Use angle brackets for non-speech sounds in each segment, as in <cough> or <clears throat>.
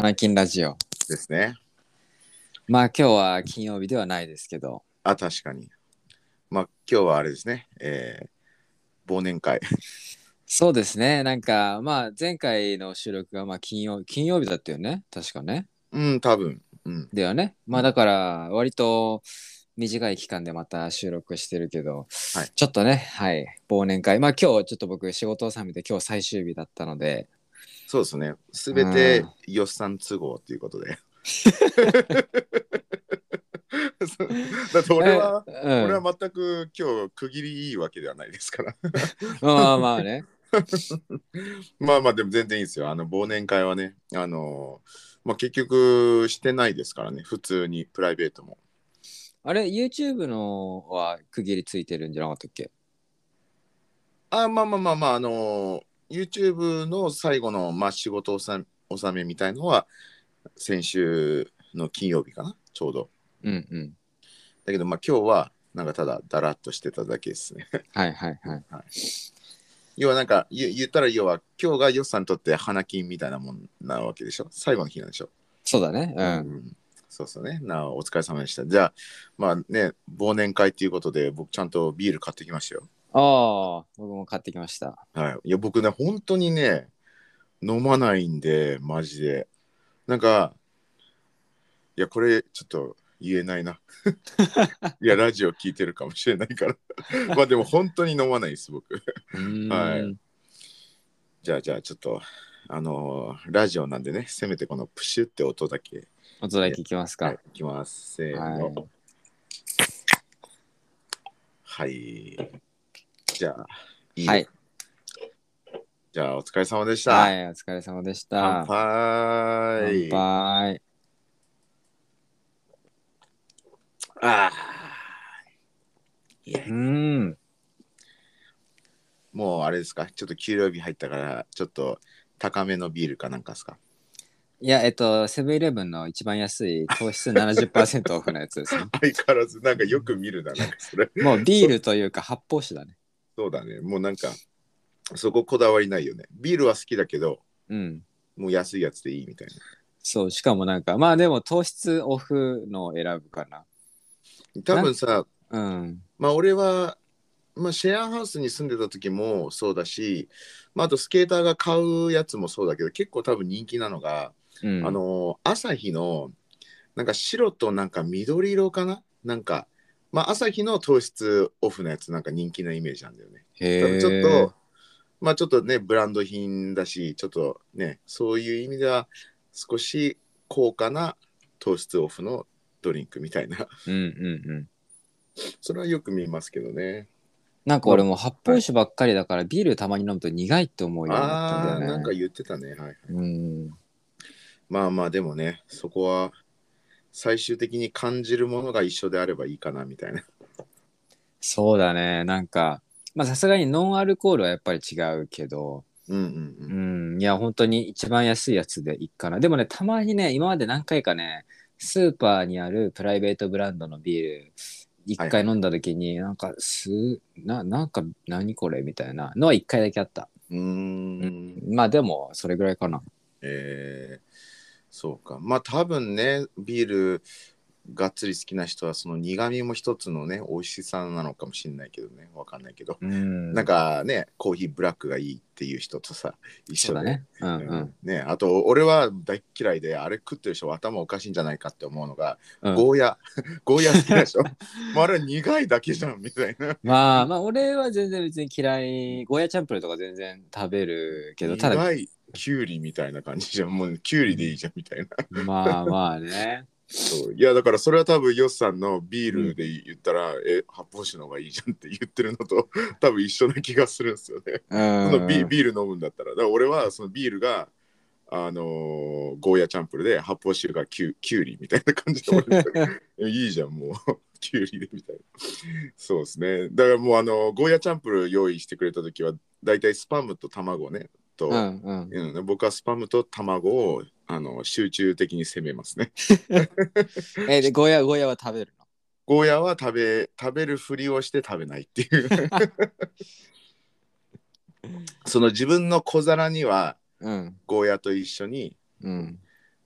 花金ラジオ。ですね。まあ今日は金曜日ではないですけど、あ、確かに。まあ、今日はあれですね。えー、忘年会。そうですね。なんかまあ前回の収録がまあ金曜金曜日だったよね。確かね。うん、多分。うん。だよね。まあだから割と短い期間でまた収録してるけど、はいちょっとね、はい、忘年会。まあ今日ちょっと僕仕事納めで今日最終日だったので、そうですね。すべて予算都合ということで。<laughs> だって俺は、えうん俺は全く今日区切りいいわけではないですから。まあまあね。<laughs> まあまあでも全然いいですよ。あの忘年会はね、あのまあ結局してないですからね。普通にプライベートも。あれ YouTube のは区切りついてるんじゃなかったっけ？あまあまあまあまあ、あの YouTube の最後の、まあ、仕事納納めみたいのは先週の金曜日かな、ちょうど。うんうん。だけど、まあ今日はなんかただだらっとしてただけですね。はいはいはい。要はなんか言言ったら要は今日がヨッさんにとって花金みたいなもんなわけでしょ？最後の日なんでしょ？そうだね。うん。んそうそうね。なお疲れ様でした。じゃあ、まあね、忘年会っていうことで僕ちゃんとビール買ってきましたよ。ああ、僕も買ってきました。はい。いや、僕ね、本当にね、飲まないんで、マジで。なんか、いや、これ、ちょっと言えないな。<laughs> いや、ラジオ聞いてるかもしれないから。<laughs> まあ、でも、本当に飲まないです、僕。はいじゃあ、じゃあ、ちょっと、あのーラジオなんでね、せめてこのプシュって音だけ。音だけ聞きますか。はい、いきます。せーの。はいはい。じゃあ、いいはい。じゃあ、お疲れ様でした。はい、お疲れ様でした。乾杯。乾杯。ああ。いやう、ーん。もうあれですか、ちょっと給料日入ったから、ちょっと高めのビールかなんかですか？いや、えっと、セブンイレブンの一番安い糖質70%オフのやつですね。<laughs> 相変わらず、なんかよく見るな、なんかそれ。もうビールというか発泡酒だね。そうだね、もうなんか、そここだわりないよね。ビールは好きだけど、うん。もう安いやつでいいみたいな。そう、しかもなんか、まあでも糖質オフのを選ぶかな。多分さ、うん。まあ俺は、まあ、シェアハウスに住んでた時もそうだし、まあ、あとスケーターが買うやつもそうだけど結構多分人気なのが、うん、あの朝日のなんか白となんか緑色かな？なんかまあ朝日の糖質オフのやつなんか人気なイメージなんだよね。ちょっとまあちょっとねブランド品だしちょっとねそういう意味では少し高価な糖質オフのドリンクみたいなうんうんうん。それはよく見ますけどね。なんか俺も発泡酒ばっかりだからビールたまに飲むと苦いって思うようになったんだああ。なんか言ってたね。はい。うん。まあまあでもねそこは最終的に感じるものが一緒であればいいかなみたいな。そうだね。なんか、まあさすがにノンアルコールはやっぱり違うけど、うんうんううん。ん、いや、本当に一番安いやつでいいかな。でもね、たまにね、今まで何回かね、スーパーにあるプライベートブランドのビール、一回飲んだ時に、なんか、す、な、なんか、何これみたいなのは一回だけあった。うーん。まあでも、それぐらいかな。えー、そうか。まあ多分ねビールがっつり好きな人はその苦味も一つのね美味しさなのかもしれないけどね。わかんないけど、うん。なんかねコーヒーブラックがいいっていう人とさ一緒だね。うんうん。ね、あと俺は大嫌いであれ食ってる人は頭おかしいんじゃないかって思うのが、うん。ゴーヤ <laughs> ゴーヤ好きでしょもうあれは苦いだけじゃんみたいな。まあまあ、俺は全然別に嫌い、ゴーヤチャンプルとか全然食べるけど、ただ、苦いキュウリみたいな感じじゃん。もうキュウリでいいじゃんみたいな。まあまあね。そう。いやだからそれは多分ヨスさんのビールで言ったら、え発泡酒の方がいいじゃんって言ってるのと多分一緒な気がするんですよね、うん。そのビビール飲むんだったら。だから俺はそのビールがあのーゴーヤチャンプルで発泡酒がキュキュウリみたいな感じで俺 <laughs> いいじゃんもう。キュウリでみたいな。そうですね。だからもうあのゴーヤチャンプル用意してくれた時はだいたいスパムと卵ねと、うんうん。うん、僕はスパムと卵をあの集中的に攻めますね。<laughs> え、で、ゴーヤ、ゴーヤは食べるの？ゴーヤは食べ食べるふりをして食べないっていう。<laughs> その自分の小皿にはうん。ゴーヤと一緒にうん。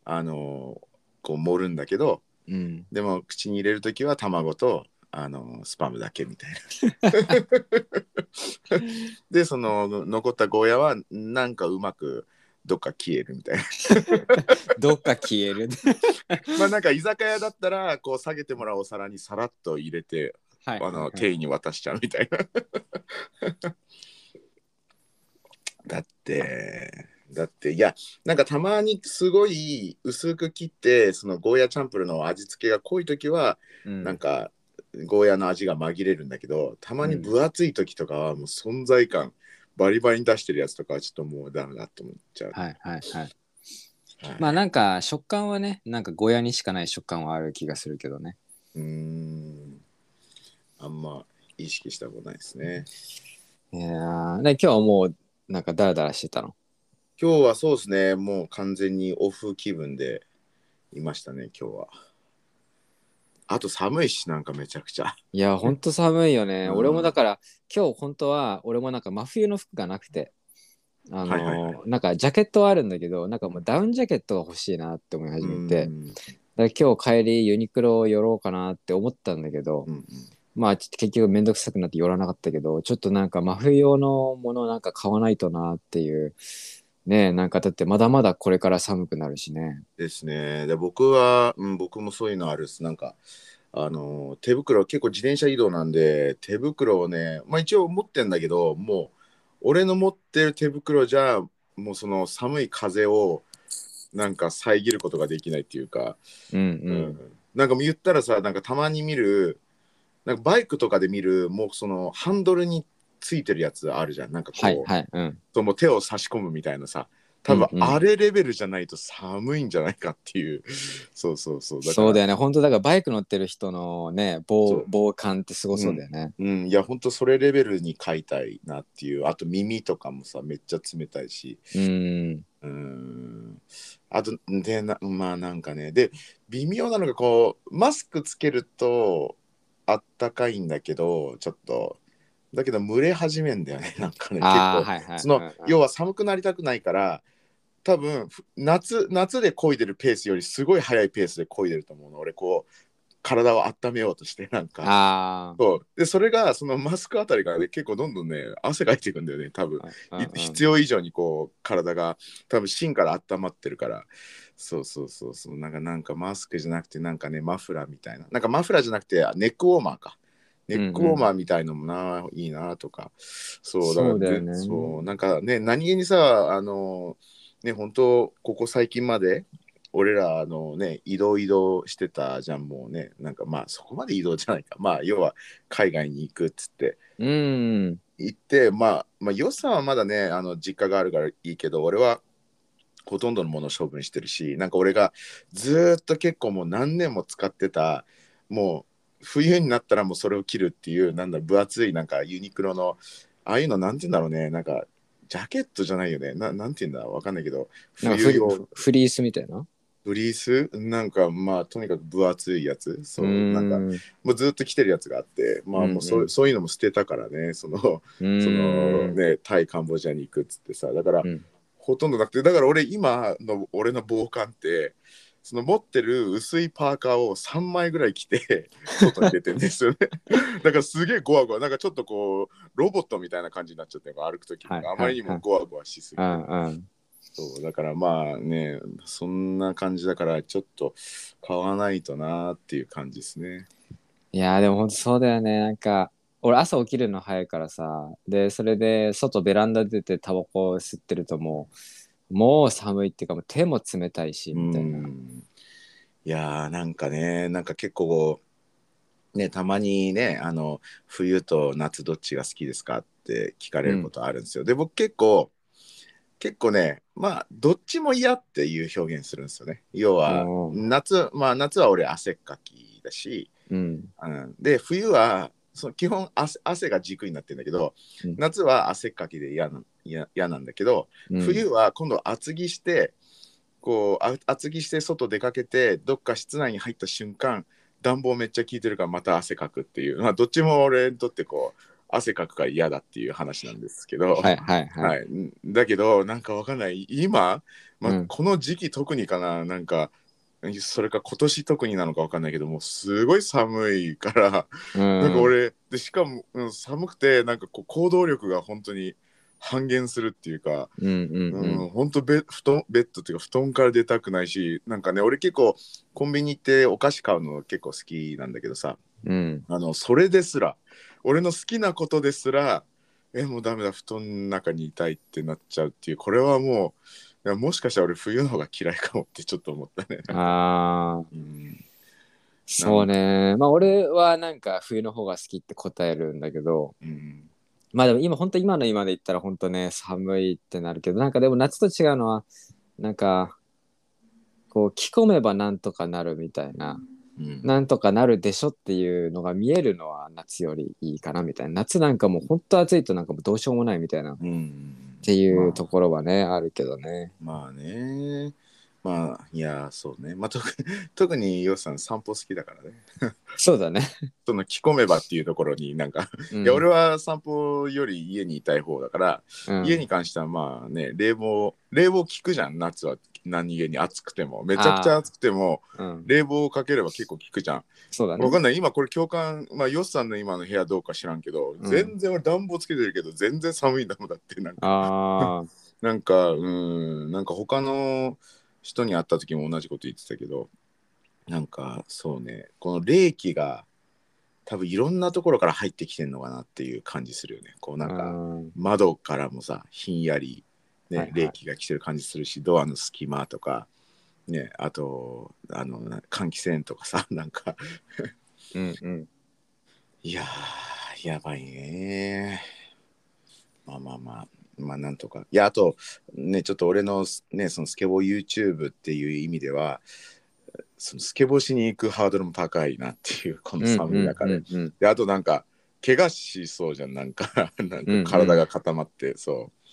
あのこう盛るんだけどうん。でも口に入れる時は卵とあのスパムだけみたいな。<laughs> でその残ったゴーヤはなんかうまくどっか消えるみたいな。<laughs> どっか消える。<laughs> まあなんか居酒屋だったらこう下げてもらうお皿にさらっと入れてはい。あの店員に渡しちゃうみたいな。だってだっていやなんかたまにすごい薄く切ってそのゴーヤチャンプルの味付けが濃い時はうんなんかゴーヤの味が紛れるんだけどたまに分厚い時とかはもう存在感バリバリに出してるやつとかはちょっともうダメだと思っちゃう。はいはいはい。はいまあなんか食感はね、なんかゴヤにしかない食感はある気がするけどね。うーんあんま意識したことないですね。いやーで今日はもうなんかダラダラしてたの？今日はそうですね、もう完全にオフ気分でいましたね、今日は。あと寒いし、なんかめちゃくちゃ。いや、ほんと寒いよね。うん。俺もだから、今日本当は、俺もなんか真冬の服がなくて、あのーはいはいはい。なんかジャケットはあるんだけど、なんかもうダウンジャケットが欲しいなって思い始めて、うん。だから今日帰りユニクロ寄ろうかなって思ったんだけど、うんうん。まあちょっと結局めんどくさくなって寄らなかったけど、ちょっとなんか真冬用のものなんか買わないとなっていう、ねえなんかだってまだまだこれから寒くなるしね。ですね。で僕は、うん、僕もそういうのあるっす。なんか、あの手袋、結構自転車移動なんで、手袋をね、まあ一応持ってんだけど、もう、俺の持ってる手袋じゃ、もうその寒い風を、なんか遮ることができないっていうか、うんう。うんんなんか言ったらさなんかたまに見るなんかバイクとかで見るもうそのハンドルについてるやつあるじゃん。なんかこう,、はいはい。うん。そうもう手を差し込むみたいなさ。多分うんうん。あれレベルじゃないと寒いんじゃないかっていう、<laughs> そうそうそう。だからそうだよね。本当だからバイク乗ってる人のね、そう。防防寒ってすごそうだよね。うん。いやほんとそれレベルに買いたいなっていう。あと耳とかもさめっちゃ冷たいし。うん。うん。あとでなまあなんかね。で微妙なのがこうマスクつけるとあったかいんだけどちょっとだけど蒸れ始めんだよね <laughs> なんかね結構、はいはい。その、要は寒くなりたくないから多分ふ夏夏で漕いでるペースよりすごい速いペースで漕いでると思うの。俺こう体を温めようとしてなんか。あそう。でそれがそのマスクあたりからね結構どんどんね汗かいていくんだよね多分。必要以上にこう体が多分芯から温まってるから。そうそうそうそう。なんかなんかマスクじゃなくてなんかねマフラーみたいな。なんかマフラーじゃなくてネックウォーマーかネックウォーマーみたいのもな、いいなとか。そうそうだよね。でそうなんかね何気にさあのね本当ここ最近まで俺らあのね移動移動してたじゃんもうねなんかまあそこまで移動じゃないか。まあ要は海外に行くっつって。うん。行って、まあ、まあ予算はまだねあの実家があるからいいけど俺はほとんどのものを処分してるしなんか俺がずーっと結構もう何年も使ってたもう冬になったらもうそれを着るっていうなんだ分厚いなんかユニクロのああいうのなんて言うんだろうね。なんかジャケットじゃないよね。ななんて言うんだわかんないけど。冬用フリースみたいな？フリース？なんかまあとにかく分厚いやつ。そうーなんかもうずっと着てるやつがあってまあもうそう,、うんうんそういうのも捨てたからね。そのそのね、タイ、カンボジアに行くっつってさ、だから、うん。ほとんどなくて、だから俺、今の俺の防寒って、その持ってる薄いパーカーを3枚ぐらい着て、<laughs> 外に出てるんですよね。だからすげえゴワゴワ、なんかちょっとこう、ロボットみたいな感じになっちゃって歩くときに、はいあまりにもゴワゴワしすぎて。そうだからまあね、そんな感じだから、ちょっと買わないとなーっていう感じですね。いやーでも本当そうだよね。なんか、俺朝起きるの早いからさ、で、それで外ベランダ出てタバコ吸ってるともう、もう寒いっていうかもう手も冷たいし、みたいな。うんいやーなんかねなんか結構ねたまにねあの冬と夏どっちが好きですかって聞かれることあるんですよ、で僕結構結構ねまあどっちも嫌っていう表現するんですよね。要は夏まあ夏は俺汗っかきだし、うん。うん、で冬はその基本汗汗が軸になってるんだけど、うん。夏は汗っかきで嫌な嫌嫌なんだけど、うん。冬は今度厚着してこうあ厚着して外出かけてどっか室内に入った瞬間暖房めっちゃ効いてるからまた汗かくっていう、まあ、どっちも俺にとってこう汗かくから嫌だっていう話なんですけど、はいはいはい。はい、だけどなんかわかんない。今、まあうん。この時期特にかななんかそれか今年特になのかわかんないけどもうすごい寒いから、うん、なんか俺でしかも、うん、寒くてなんかこう行動力が本当に半減するっていうか、うんうんううんん、本当ベ布団ベッドっていうか布団から出たくないしなんかね俺結構コンビニ行ってお菓子買うの結構好きなんだけどさ。うん。あのそれですら俺の好きなことですらえもうダメだ布団の中にいたいってなっちゃうっていうこれはもういやもしかしたら俺冬の方が嫌いかもって <laughs> ちょっと思ったね。ああうん。そうね。まあ俺はなんか冬の方が好きって答えるんだけどうんまあでも今本当今の今で言ったら本当ね寒いってなるけどなんかでも夏と違うのはなんかこう着込めばなんとかなるみたいなうん。なんとかなるでしょっていうのが見えるのは夏よりいいかなみたいな。夏なんかもう本当暑いとなんかもうどうしようもないみたいなっうん。ていうところはねあるけどね。まあねまあいやそうね。まあ特 <laughs> 特にヨウさん散歩好きだからね。<laughs> そうだね、その着込めばっていうところになんか、うん。いや俺は散歩より家にいたい方だから、うん。家に関してはまあね冷房冷房効くじゃん夏は。何気に暑くても。めちゃくちゃ暑くてもうん、冷房をかければ結構効くじゃん。そうだね。わかんない。今これ共感まあヨスさんの今の部屋どうか知らんけど、うん。全然俺暖房つけてるけど全然寒いんだもんだってなんか。ああ <laughs> なんかうんなんか他の人に会った時も同じこと言ってたけどなんかそうねこの冷気が多分いろんなところから入ってきてんのかなっていう感じするよね。こうなんかうん。窓からもさひんやり、ねはいはい。冷気が来てる感じするしドアの隙間とかねあとあのな換気扇とかさ <laughs> なんか。うんうん。いやーやばいねまあまあまあまあなんとか。いやあとねちょっと俺のねそのスケボー YouTube っていう意味ではそのスケボーしに行くハードルも高いなっていうこの寒い中で、うんうんであとなんか怪我しそうじゃん。なんか <laughs> なんうんうん。か体が固まって、そう。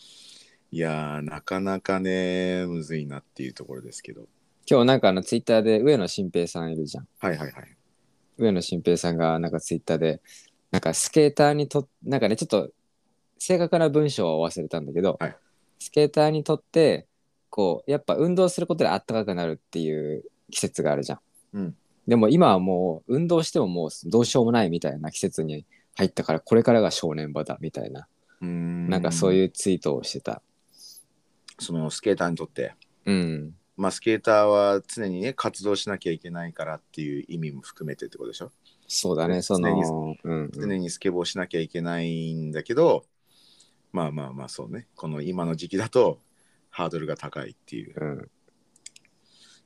いやーなかなかねむずいなっていうところですけど。今日なんかあのツイッターで上野新平さんいるじゃん。はいはいはい。上野新平さんがなんかツイッターでなんかスケーターにとなんかねちょっと正確な文章を忘れたんだけど、はいスケーターにとってこうやっぱ運動することであったかくなるっていう季節があるじゃん。うんでも今はもう運動してももうどうしようもないみたいな季節に入ったからこれからが正念場だみたいなうーんなんかそういうツイートをしてた。そのスケーターにとってうん。まあスケーターは常にね活動しなきゃいけないからっていう意味も含めてってことでしょ？そうだね、ねその、うんうん常にスケボーしなきゃいけないんだけど、まあまあまあそうね。この今の時期だとハードルが高いっていう。うん。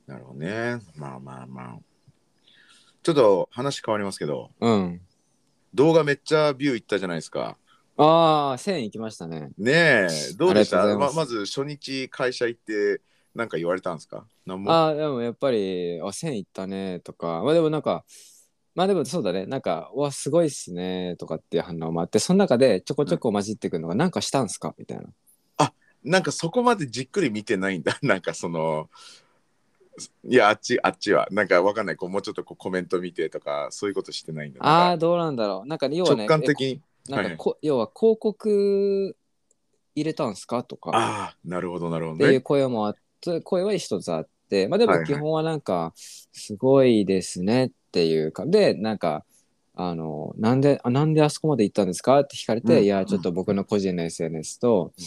なるほどね。まあまあまあ。ちょっと話変わりますけどうん。動画めっちゃビューいったじゃないですか。ああ、1000行きましたね。ねえどうでした？ままず初日会社行って何か言われたんですか？ああ、でもやっぱり、あ、1000いったねとか、まあでもなんか、まあでもそうだね、なんか、うわ、すごいっすねとかっていう反応もあって、その中でちょこちょこ混じってくるのが、なんかしたんすかみたいな。なんかそこまでじっくり見てないんだ。<laughs> なんかその、いや、あっち、あっちは。なんかわかんない。こうもうちょっとこうコメント見てとか、そういうことしてないんだ。ああ、どうなんだろう。なんか、要はね、直感的に。えなんかこ、要は広告入れたんすかとかああ、なるほど、なるほっていうどね。声もあって、声は一つあって、まあではいはいも基本はなんか、すごいですねっていうか、で、なんか、あの、なんで、あなんであそこまで行ったんですか？って聞かれて、うん。いや、ちょっと僕の個人の SNS と、うん。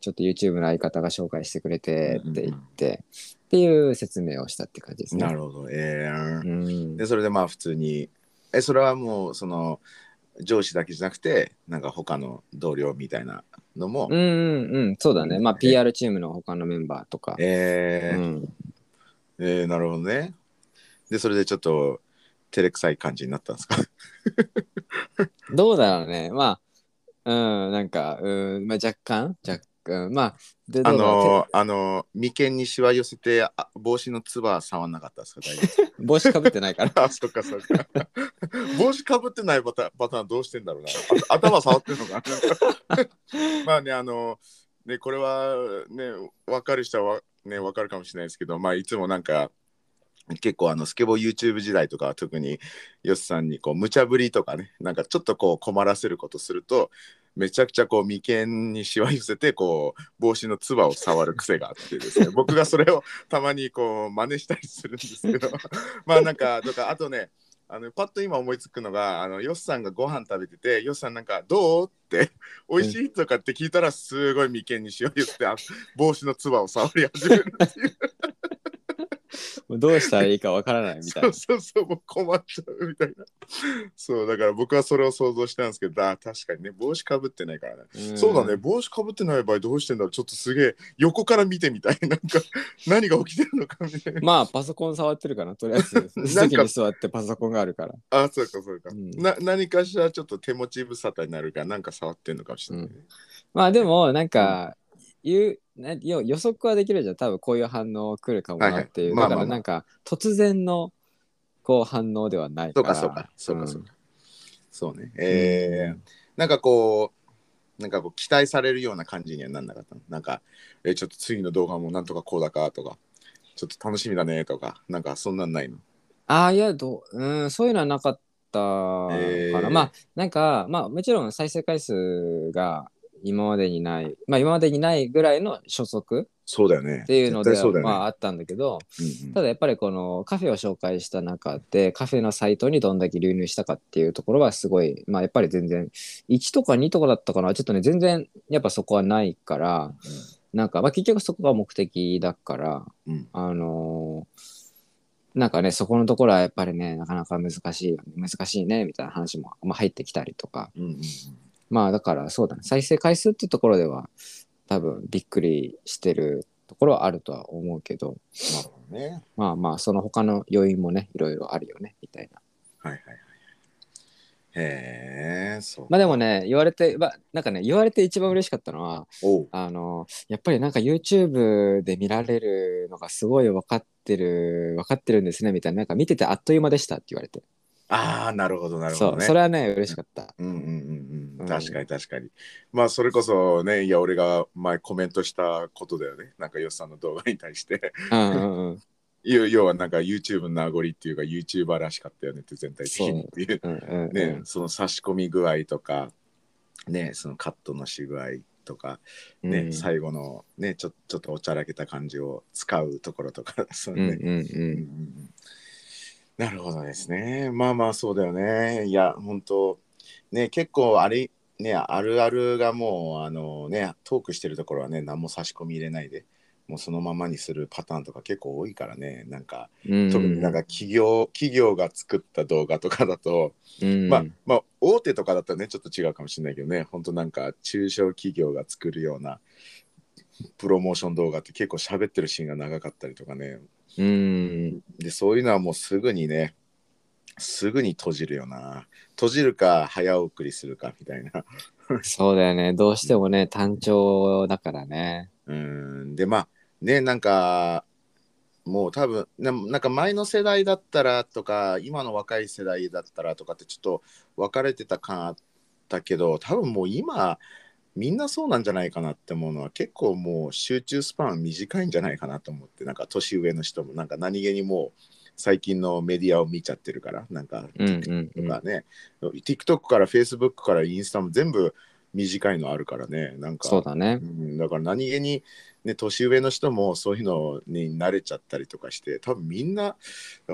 ちょっと YouTube の相方が紹介してくれてって言って、っていう説明をしたって感じですね。なるほど。えーうん。で、それでまあ普通に、え、それはもうその、上司だけじゃなくて、なんか他の同僚みたいなのも、うんうんうん、そうだね。まあえ PR チームの他のメンバーとか。えーうん、えーなるほどね。で、それでちょっと、照れくさい感じになったんですか？<laughs> どうだろうね。まあ、うん、なんか、うん、まあ若干、若干、まあ、で、あのあの眉間にしわ寄せてあ帽子のつばは触んなかったですか？大丈夫 <laughs> 帽子かぶってないから。あそっかそっか。<laughs> 帽子かぶってないパタパターンどうしてんだろうな。あ頭触ってるのかな？まあねあのねこれはね分かる人はわね分かるかもしれないですけどまあいつもなんか結構あのスケボー YouTube 時代とかは特にヨシさんにこう無茶ぶりとかねなんかちょっとこう困らせることするとめちゃくちゃこう眉間にしわ寄せてこう帽子のつばを触る癖があってですね <laughs> 僕がそれをたまにこう真似したりするんですけど <laughs> まあなんかとかあとねあのパッと今思いつくのがあのヨスさんがご飯食べててヨスさんなんか「どう?」って「美味しい?」とかって聞いたらすごい眉間にしわ寄せてあ帽子のつばを触り始めるっていうもうどうしたらいいかわからないみたいな。そうそうそうもう困っちゃうみたいな。そうだから僕はそれを想像したんですけどあ確かにね帽子かぶってないからね、ん。そうだね帽子かぶってない場合どうしてんだろう。ちょっとすげえ横から見てみたい。なんか何が起きてるのかみたいな。まあパソコン触ってるかなとりあえず。席に座ってパソコンがあるから。あそうかそうか、うん。な何かしらちょっと手持ち無沙汰になるからなんか触ってんのかもしれない、ね。まあでもなんか、言うねよ予測はできるじゃん。多分こういう反応来るかもなっていう、はい。はいまあまあまあ。だからなんか突然のこう反応ではないかそうからそうか。そうかそううんか、そうね。えーなんかこうなんかこう期待されるような感じにはなんなかったの？なんかえちょっと次の動画もなんとかこうだかとか。ちょっと楽しみだねとか。なんかそんなんないの？ああいやどううんそういうのはなかったかな、えー。まあなんかまあもちろん再生回数が今までにないまあ今までにないぐらいの初速そうだよね。っていうのでうね、まああったんだけどうんうん。ただやっぱりこのカフェを紹介した中でカフェのサイトにどんだけ流入したかっていうところはすごいまあやっぱり全然1とか2とかだったかな。ちょっとね全然やっぱそこはないからなんかまあ結局そこが目的だからうん。あのーなんかねそこのところはやっぱりねなかなか難しい難しいねみたいな話も、まあ、入ってきたりとか。うんうんうんまあだからそうだね再生回数っていうところでは多分びっくりしてるところはあるとは思うけどなるほどね。まあまあその他の要因もねいろいろあるよねみたいな。はいはいはい。へえそうまあでもね言われて、まあ、なんかね言われて一番嬉しかったのはおう。あのやっぱりなんか YouTube で見られるのがすごい分かってる分かってるんですねみたいな。なんか見ててあっという間でしたって言われてああなるほどなるほどね。そうそれはね嬉しかった。うんうんうんううん。ん確かに確かに。まあそれこそねいや俺が前コメントしたことだよね。なんかヨスさんの動画に対して。うんうんうん。<laughs> 要要はなんか YouTube の名残っていうか YouTuber らしかったよねって全体的に。っていう。<laughs> うんうんうん。ね、その差し込み具合とかねそのカットのし具合とかね、うん。最後のねちょちょっとおちゃらけた感じを使うところとか <laughs> そうね、うんうんうんなるほどですね。まあまあそうだよね。いや、本当ね、結構あれ、ね、あるあるがもう、あのね、トークしてるところはね、何も差し込み入れないで、もうそのままにするパターンとか結構多いからね、なんか、うん。特になんか企業、企業が作った動画とかだと、うん。まあ、まあ、大手とかだったらね、ちょっと違うかもしれないけどね、本当なんか中小企業が作るようなプロモーション動画って結構喋ってるシーンが長かったりとかね、うん。でそういうのはもうすぐにねすぐに閉じるよな。閉じるか早送りするかみたいな。<laughs> そうだよね。どうしてもね単調だからね。うん。でまあねなんかもう多分ななんか前の世代だったらとか今の若い世代だったらとかってちょっと分かれてた感あったけど多分もう今みんなそうなんじゃないかなって思うのは結構もう集中スパン短いんじゃないかなと思ってなんか年上の人もなんか何気にもう最近のメディアを見ちゃってるからなんかうんうんうんとかね、TikTok から Facebook からインスタも全部短いのあるからねなんかそうだね。うん、だから何気に、ね、年上の人もそういうのに慣れちゃったりとかして多分みんな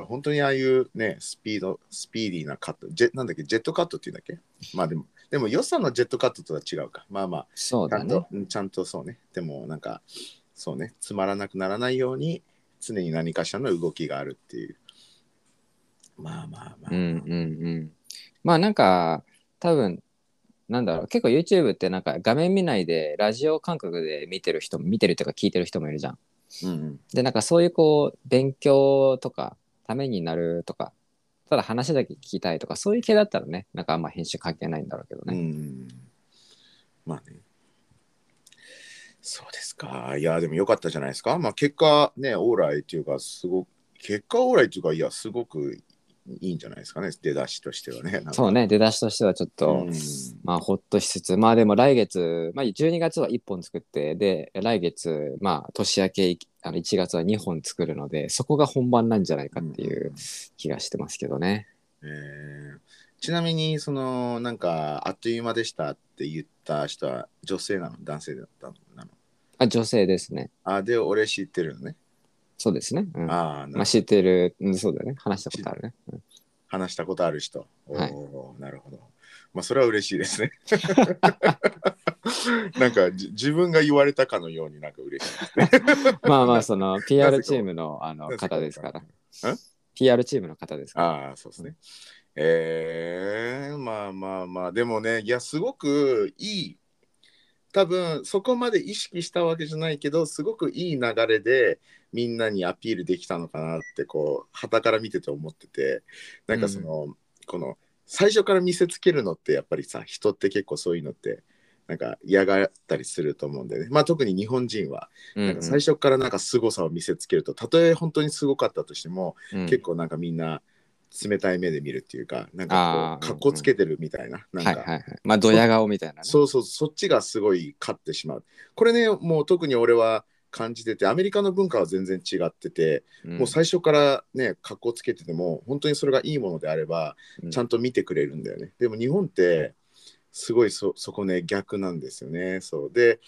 本当にああいうねスピードスピーディーなカットジェなんだっけジェットカットっていうんだっけ？まあでもでも良さのジェットカットとは違うか。まあまあ。そうだちゃんとね、うんちゃんとそうね。でもなんかそうね。つまらなくならないように常に何かしらの動きがあるっていう。まあまあまあ、うんうんうん。まあなんか多分なんだろう。結構 YouTube ってなんか画面見ないでラジオ感覚で見てる人も見てるっていうか聞いてる人もいるじゃん。うんうん。でなんかそういうこう勉強とかためになるとかただ話だけ聞きたいとかそういう系だったらねなんかあんま編集関係ないんだろうけどうね、んまあね。そうですか。いや、でもよかったじゃないですか。まあ結果ね、オーライっていうか、すごく、結果オーライっていうか、いや、すごくいいんじゃないですかね。出だしとしてはね。そうね、出だしとしてはちょっと、うん。まあ、ほっとしつつ、まあでも来月、まあ12月は1本作って、で、来月、まあ年明け、あの1月は2本作るので、そこが本番なんじゃないかっていう気がしてますけどね。えー。ちなみにそのなんかあっという間でしたって言った人は女性なの？男性だったの？あ、女性ですね。あで俺知ってるのね。そうですね。うん、ああなまあ知ってる、うん、そうだよね。話したことあるね。うん話したことある人。おはいーなるほど。まあそれは嬉しいですね。<laughs> なんかじ自分が言われたかのようになんか嬉しいですね。<laughs> まあまあ、その <laughs> な PR チームのあの方ですからん。PR チームの方ですから。ああ、そうですね。えー、まあまあまあ、でもね、いや、すごくいい。多分そこまで意識したわけじゃないけど、すごくいい流れでみんなにアピールできたのかなって、こう、旗から見てて思ってて、なんかその、この、最初から見せつけるのって、やっぱりさ、人って結構そういうのって、なんか嫌がったりすると思うんでね。まあ特に日本人は、うんなんか最初からなんか凄さを見せつけると、たとえ本当にすごかったとしても、うん結構なんかみんな冷たい目で見るっていうか、なんかこう、かっこつけてるみたいな、なんか、はいはいはい。まあ、ドヤ顔みたいなね。そうそう、そっちがすごい勝ってしまう。これね、もう特に俺は感じてて、アメリカの文化は全然違ってて、うん。もう最初からね、かっこつけてても、本当にそれがいいものであれば、うん。ちゃんと見てくれるんだよね。でも日本って、すごいそそこね、逆なんですよね。そう。で、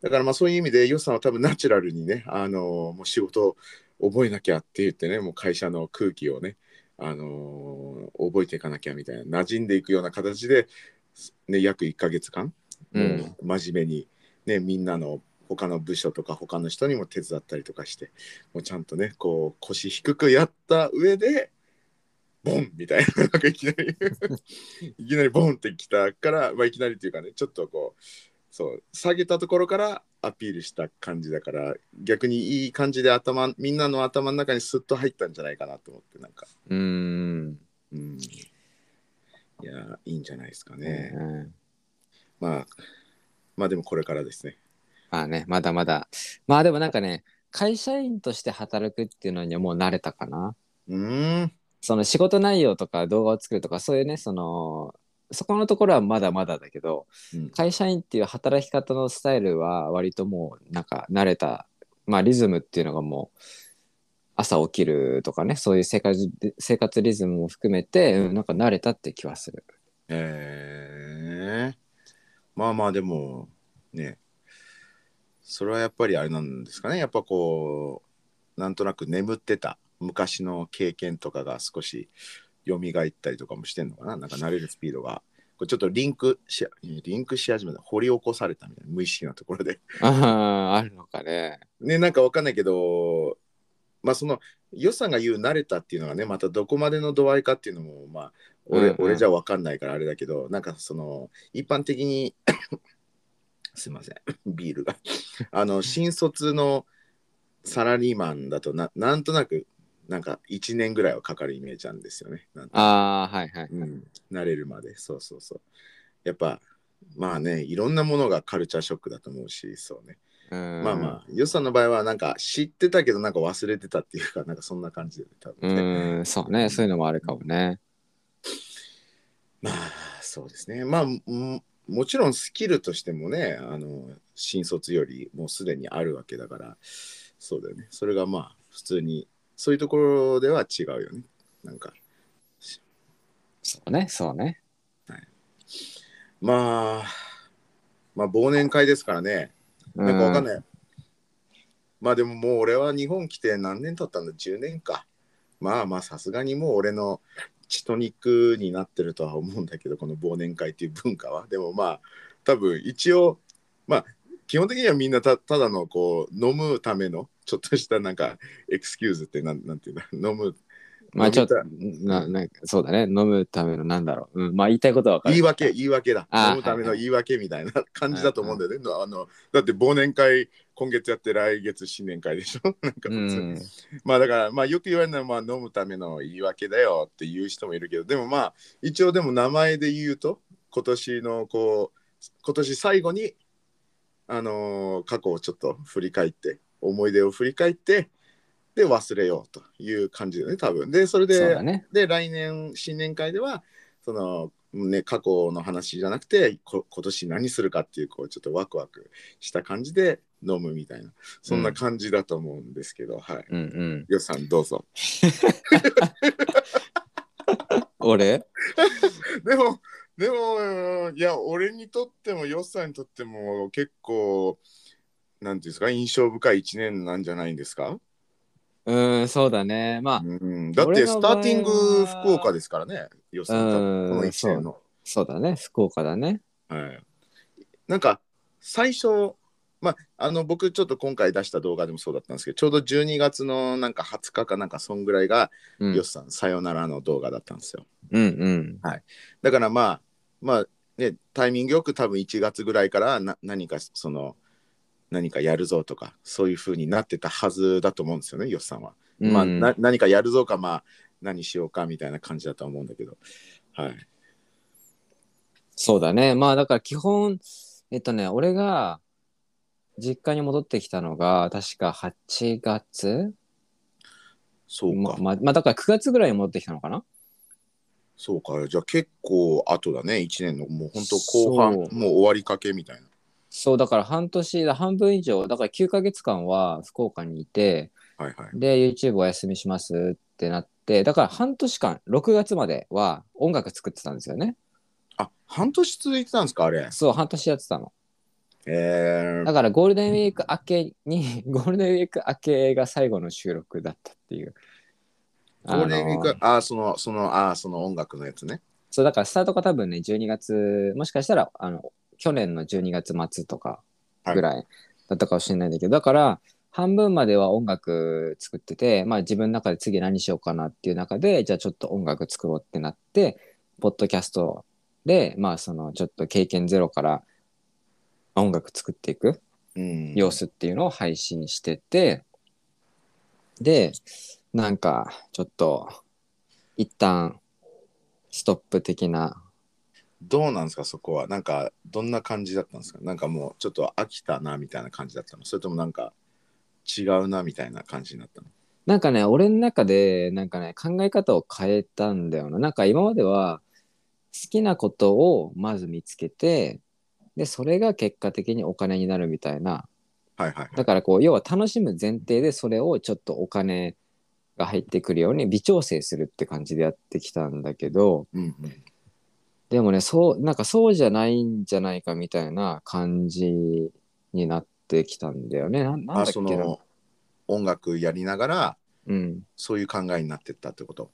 だからまあそういう意味で、ヨウさんは多分ナチュラルにね、あのもう仕事を覚えなきゃって言ってね、もう会社の空気をね、あの覚えていかなきゃみたいな、馴染んでいくような形で、ね、約1ヶ月間、うん。真面目に、ね、みんなの他の部署とか他の人にも手伝ったりとかして、もうちゃんとね、こう腰低くやった上で、ボンみたいな、なんかいきなり、<laughs> いきなりボンってきたから、まあ、いきなりっていうかね、ちょっとこう、そう、下げたところからアピールした感じだから、逆にいい感じで頭、みんなの頭の中にスッと入ったんじゃないかなと思って、なんか、うーん。うん。いや、いいんじゃないですかね。うんまあ、まあでもこれからですね。まあね、まだまだ。まあでもなんかね、会社員として働くっていうのにはもう慣れたかな。うーん。その仕事内容とか動画を作るとか、そういうね、その、そこのところはまだまだだけど、うん会社員っていう働き方のスタイルは割ともうなんか慣れた、まあリズムっていうのがもう朝起きるとかね、そういう生活生活リズムも含めて、うん、なんか慣れたって気はする。えー、まあまあでもねそれはやっぱりあれなんですかね。やっぱこうなんとなく眠ってた昔の経験とかが少し蘇ったりとかもしてんのかな。なんか慣れるスピードが。これちょっとリンクしリンクし始めた掘り起こされたみたいな無意識なところで。ああ、あるのかね。ねなんかわかんないけどまあその予算が言う慣れたっていうのがねまたどこまでの度合いかっていうのもまあ俺,、うんうん。俺じゃわかんないからあれだけどなんかその一般的にすいません。<laughs> ビールが。あの新卒のサラリーマンだとななんとなくなんか1年ぐらいはかかるイメージなんですよね。ああ、はいはい。うん、慣れるまで。そうそうそう。やっぱまあねいろんなものがカルチャーショックだと思うしそうね。うん。まあまあ、ヨさんの場合はなんか知ってたけどなんか忘れてたっていうか、なんかそんな感じで、多う分ね。ーん、そうね、そういうのもあるかもね。まあ、そうですね。まあ、ももちろんスキルとしてもね、あの、新卒よりもうすでにあるわけだから、そうだよね。それがまあ、普通に、そういうところでは違うよね。なんか、そうね、そうね。まあ、まあ、忘年会ですからね。なんかわかんい。ない。まあでももう俺は日本来て何年経ったんだ ?10 年か。まあまあさすがにもう俺の血と肉になってるとは思うんだけど、この忘年会っていう文化は。でもまあ多分一応、まあ基本的にはみんなたただのこう飲むためのちょっとしたなんかエクスキューズってなんなんていうんだ飲むまあちょっとななんかそうだね、飲むためのなんだろう。うん、まあ言いたいことは分かる。言い訳言い訳だ飲むための言い訳みたいな感じだと思うんだよね、あのだって忘年会今月やって来月新年会でしょ？<laughs> なんかう普通ん。まあだからまあよく言われるのはまあ飲むための言い訳だよって言う人もいるけどでもまあ一応でも名前で言うと今年のこう今年最後にあのー過去をちょっと振り返って思い出を振り返ってで忘れようという感じだよね多分でそれでね。で来年新年会ではそのね過去の話じゃなくてこ今年何するかっていうこうちょっとワクワクした感じで飲むみたいなそんな感じだと思うんですけど、はい。うんうん。よっさんどうぞ。<laughs> 俺？<laughs> でもでもいや俺にとってもよっさんにとっても結構なんていうんですか印象深い一年なんじゃないんですか、うん、そうだね。まあ、うん、だってスターティング福岡ですからねよっさん多分この一年の。そうだね。福岡だね。はい、なんか最初まああの僕ちょっと今回出した動画でもそうだったんですけどちょうど12月のなんか20日かなんかそんぐらいが、うんよっさんさよならの動画だったんですようんうん。だからまあまあねタイミングよく多分1月ぐらいからな何かその何かやるぞとかそういう風になってたはずだと思うんですよねよっさんは、まあうんな何かやるぞかまあ何しようかみたいな感じだと思うんだけど。はい。そうだね。まあだから基本、えっとね、俺が実家に戻ってきたのが確か8月？そうか、まままあだから9月ぐらいに戻ってきたのかな？そうか、じゃあ結構後だね、1年の。もう本当後半、もう終わりかけみたいな。そうだから半年だ半分以上だから9ヶ月間は福岡にいてはいはい。で YouTube お休みしますってなってだから半年間6月までは音楽作ってたんですよねあ、半年続いてたんですか、あれ？そう半年やってたのえー、だからゴールデンウィーク明けに <laughs> ゴールデンウィーク明けが最後の収録だったっていうゴールデンウィークあの、あ、その、その、あ、その音楽のやつね。そうだからスタートが多分ね12月もしかしたらあの去年の12月末とかぐらいだったかもしれないんだけど、だから半分までは音楽作ってて、まあ自分の中で次何しようかなっていう中で、じゃあちょっと音楽作ろうってなって、ポッドキャストで、まあそのちょっと経験ゼロから音楽作っていくうん。様子っていうのを配信してて、で、なんかちょっと一旦ストップ的などうなんですか、そこは。なんか、どんな感じだったんですか？なんかもう、ちょっと飽きたな、みたいな感じだったの？それともなんか、違うな、みたいな感じになったの？なんかね、俺の中で、なんかね、考え方を変えたんだよな。なんか今までは、好きなことをまず見つけて、で、それが結果的にお金になるみたいな。はいはいはい。だからこう、要は楽しむ前提で、それをちょっとお金が入ってくるように微調整するって感じでやってきたんだけど、うんうん。でもね、そう、なんかそうじゃないんじゃないかみたいな感じになってきたんだよね。ななんだあ、っけな。その、音楽やりながら、うん。そういう考えになってったってこと？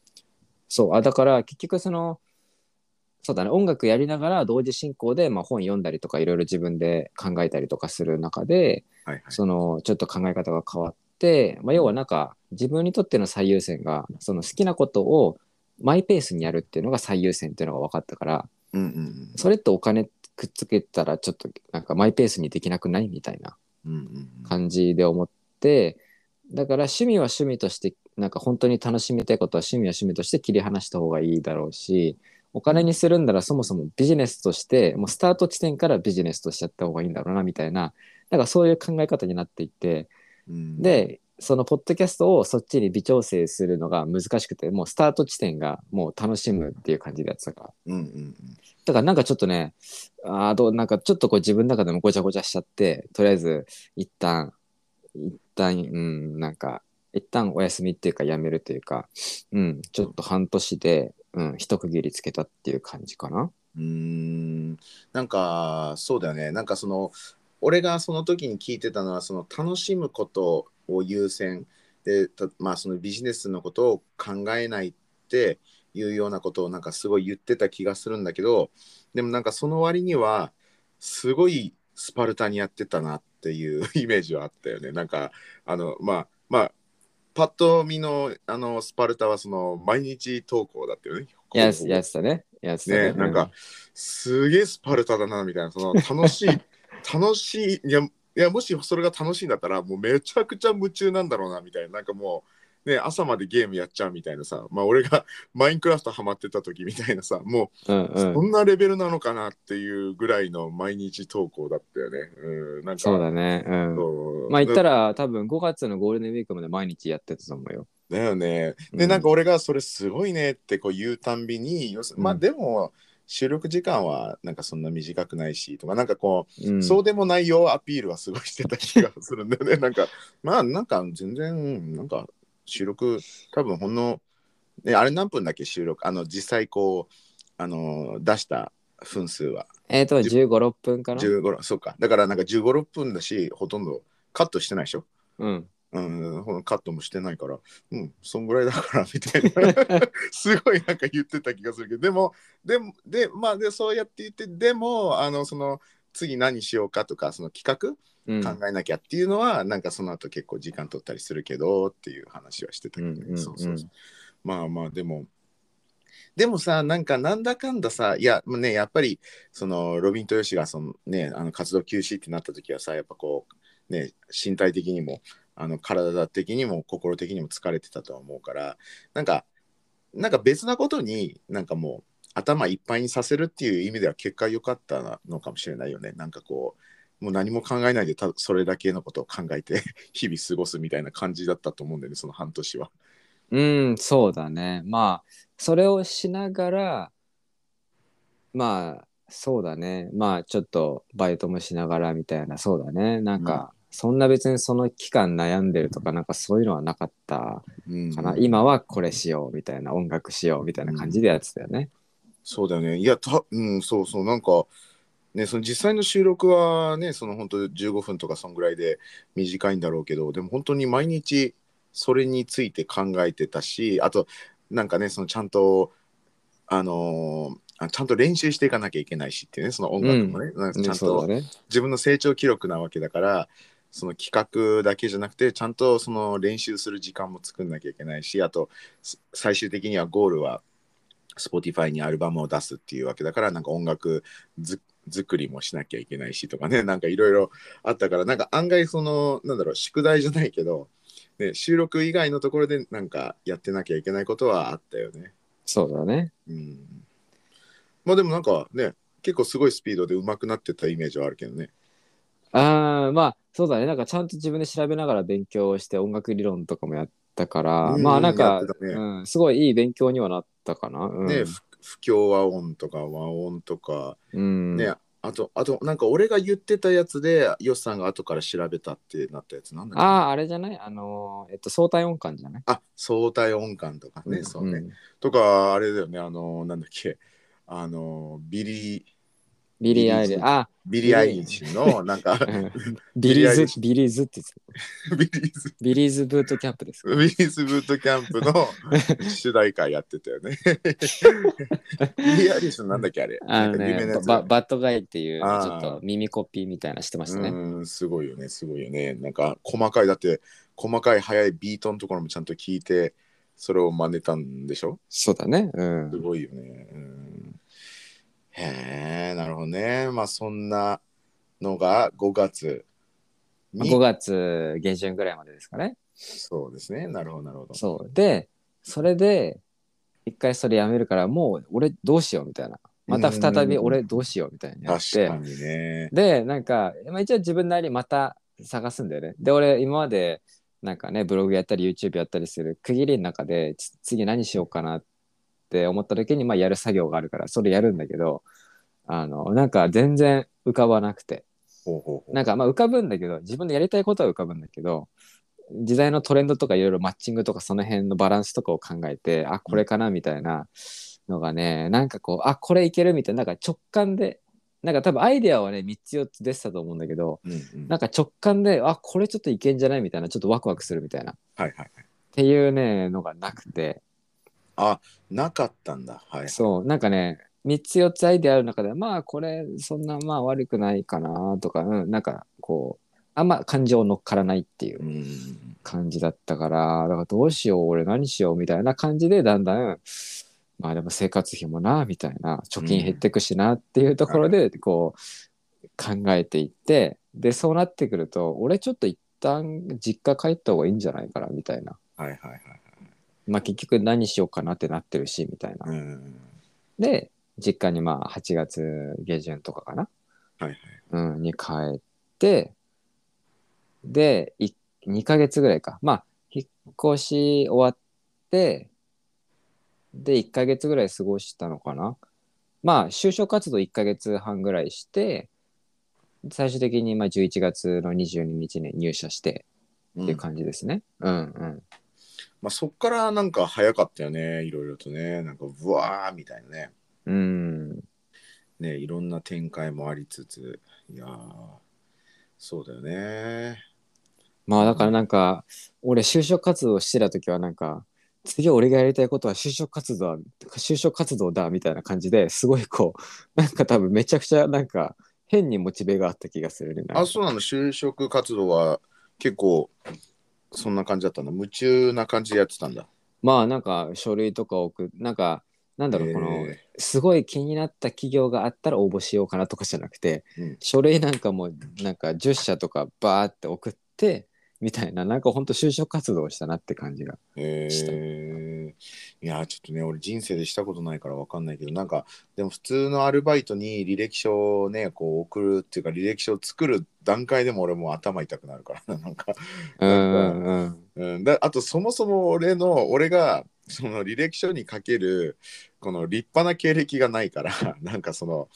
そう、あ、だから結局その、そうだね、音楽やりながら同時進行で、まあ、本読んだりとかいろいろ自分で考えたりとかする中で、はいはい。そのちょっと考え方が変わって、まあ、要はなんか自分にとっての最優先がその好きなことをマイペースにやるっていうのが最優先っていうのが分かったからうんうんそれってお金くっつけたらちょっとなんかマイペースにできなくないみたいなうん。うんうんうん。感じで思ってだから趣味は趣味としてなんか本当に楽しみたいことは趣味は趣味として切り離した方がいいだろうしお金にするんならそもそもビジネスとしてもうスタート地点からビジネスとしてやった方がいいんだろうなみたいななんかそういう考え方になっていってうん、でそのポッドキャストをそっちに微調整するのが難しくてもうスタート地点がもう楽しむっていう感じでやってたからうんうんうん。だからなんかちょっとねあーどうなんかちょっとこう自分の中でもごちゃごちゃしちゃってとりあえず一旦一旦うんなんか一旦お休みっていうかやめるというかうんちょっと半年で、うん、一区切りつけたっていう感じかな。うーんなんかそうだよねなんかその俺がその時に聞いてたのはその楽しむことを優先でたまあそのビジネスのことを考えないっていうようなことをなんかすごい言ってた気がするんだけどでもなんかその割にはすごいスパルタにやってたなっていうイメージはあったよねなんかあのまあまあパッと見のあのスパルタはその毎日投稿だったよね。やつやってたね。やってたね。ねなんか、すげえスパルタだなみたいなその楽しい楽しいいやいやもしそれが楽しいんだったらもうめちゃくちゃ夢中なんだろうなみたいななんかもね、朝までゲームやっちゃうみたいなさ、まあ、俺が <laughs> マインクラフトハマってた時みたいなさもうんうそんなレベルなのかなっていうぐらいの毎日投稿だったよね。うん、なんかそうだね。うん。まあ言ったら多分5月のゴールデンウィークまで毎日やってたと思うよ。だよね。で、うんなんか俺がそれすごいねってこう言うたんびに、要すまあうんでも収録時間はなんかそんな短くないしとか、なんかこう、うん、そうでもないよアピールはすごいしてた気がするんだよね。<laughs> なんか、まあなんか全然、なんか収録、多分ほんの、ね、あれ何分だっけ収録、あの実際こう、あの出した分数はえっ、と、15、6分かな？15、そうか。だからなんか15、6分だし、ほとんどカットしてないでしょ？うん。うん、カットもしてないから、うん、そんぐらいだからみたいな、<laughs> すごいなんか言ってた気がするけど、でも、でも、で、まあ、で、そうやって言って、でも、あの、その、次何しようかとか、その企うん。画考えなきゃっていうのは、なんかその後結構時間取ったりするけどっていう話はしてたけどね。うんうんそうそうそうまあまあ、でも、でもさ、なんかなんだかんださ、いや、ね、やっぱり、その、ロビンとヨシが、そのね、あの活動休止ってなった時はさ、やっぱこう、ね、身体的にも、あの体的にも心的にも疲れてたとは思うから、なんか、なんか別なことになんかもう頭いっぱいにさせるっていう意味では結果良かったのかもしれないよね。なんかこう、もう何も考えないでたそれだけのことを考えて <laughs> 日々過ごすみたいな感じだったと思うんだよね、その半年は。うん、そうだね。まあ、それをしながら、まあ、そうだね。まあ、ちょっとバイトもしながらみたいな、そうだね。なんか、そんな別にその期間悩んでるとか、なんかそういうのはなかったうんかな。今はこれしようみたいな、音楽しようみたいな感じでやってたよね。そうだよね。いや、たうん、そうそう、なんか、ね、その実際の収録はね、その本当15分とかそんぐらいで短いんだろうけど、でも本当に毎日それについて考えてたし、あと、なんかね、そのちゃんと、あのーあちゃんと練習していかなきゃいけないしっていうね、その音楽もね、なんかちゃんと。自分の成長記録なわけだから、その企画だけじゃなくて、ちゃんとその練習する時間も作んなきゃいけないし、あと、す最終的にはゴールは Spotify にアルバムを出すっていうわけだから、なんか音楽ず作りもしなきゃいけないしとかね、<laughs> なんかいろいろあったから、なんか案外その、なんだろう、宿題じゃないけど、ね、収録以外のところでなんかやってなきゃいけないことはあったよね。そうだね。うん。まあでもなんかね、結構すごいスピードで上手くなってたイメージはあるけどね。ああ、まあ、そうだね。なんかちゃんと自分で調べながら勉強して音楽理論とかもやったから、うんまあなんかやってたね。うん、すごいいい勉強にはなったかな。うん、ね、不不協和音とか和音とか、うん、ね、あと、あと、なんか俺が言ってたやつで、ヨシさんが後から調べたってなったやつなんだっけ？ああ、あれじゃない？あのー、えっと、相対音感じゃない？あ、相対音感とかね、んそうね。んとか、あれだよね、あの、なんだっけ、あの、ビリー、ビリー・アイリビリーー、あ、ビリー・アイリッシュの、なんか、うん <laughs> ビリーズ、ビリーズってビリーズ、ビリーズブートキャンプですか。ビリーズブートキャンプの <laughs> 主題歌やってたよね。<laughs> ビリー・アイリッシュのなんだっけ、あれ。あのねバ、 bad guy っていう、ちょっと耳コピーみたいなしてましたね。うん、すごいよね、すごいよね。なんか細かい、だって細かい速いビートのところもちゃんと聞いて、それを真似たんでしょ？そうだね。うんす。ごいよね。うん、へえ、なるほどね。まあそんなのが5月に。5月下旬ぐらいまでですかね。そうですね。なるほど、なるほど。そう。で、それで、一回それやめるから、もう俺どうしようみたいな。また再び俺どうしようみたいになって確か。にね。で、なんか、まあ、一応自分なりにまた探すんだよね。で、俺今まで、なんかね、ブログやったり YouTube やったりする区切りの中で、つ次何しようかなって思った時に、まあやる作業があるから、それやるんだけど、あの、なんか全然浮かばなくて。なんかまあ浮かぶんだけど、自分のやりたいことは浮かぶんだけど、時代のトレンドとかいろいろマッチングとかその辺のバランスとかを考えて、あ、これかなみたいなのがね、なんかこう、あ、これいけるみたいな、なんか直感で、なんか多分アイデアはね、3つ4つ出てたと思うんだけど、うんうんなんか直感で、あ、これちょっといけんじゃないみたいな、ちょっとワクワクするみたいな、っはいはい。ていうね、のがなくて、あ、なかったんだ。はい。そう、なんかね、3つ4つアイデアある中で、まあこれそんなまあ悪くないかなとか、うん、なんかこう、あんま感情乗っからないっていううん。感じだったから、だからどうしよう、俺何しようみたいな感じで、だんだん、まあでも生活費もな、みたいな、貯金減ってくしなっていうところで、こう、考えていって、で、そうなってくると、俺ちょっと一旦実家帰った方がいいんじゃないかな、みたいな。はいはいはい。まあ結局何しようかなってなってるしみたいな。うん。で実家にまあ8月下旬とかかな、はいはい。うん、に帰ってでい2ヶ月ぐらいかまあ引っ越し終わってで1ヶ月ぐらい過ごしたのかなまあ就職活動1ヶ月半ぐらいして最終的にまあ11月の22日に入社してっていう感じですね。うんうん。まあそっからなんか早かったよね、いろいろとね。なんかブワーみたいなね。うん。ね、いろんな展開もありつつ、いやー、そうだよね。まあだからなんか俺就職活動してた時はなんか次俺がやりたいことは就職活動だ就職活動だみたいな感じですごいこうなんか多分めちゃくちゃなんか変にモチベがあった気がするね。あ、そうなの、就職活動は結構そんな感じだったんだ。夢中な感じでやってたんだ。まあなんか書類とか送っなんかなんだろう、えーこのすごい気になった企業があったら応募しようかなとかじゃなくて、うん書類なんかもなんか10社とかバーって送ってみたいななんかほんと就職活動をしたなって感じが。えしたー、いやーちょっとね俺人生でしたことないからわかんないけどなんかでも普通のアルバイトに履歴書をねこう送るっていうか履歴書を作る段階でも俺もう頭痛くなるからななんか、うんうんうん。うん、だあとそもそも俺の俺がその履歴書にかけるこの立派な経歴がないからなんかその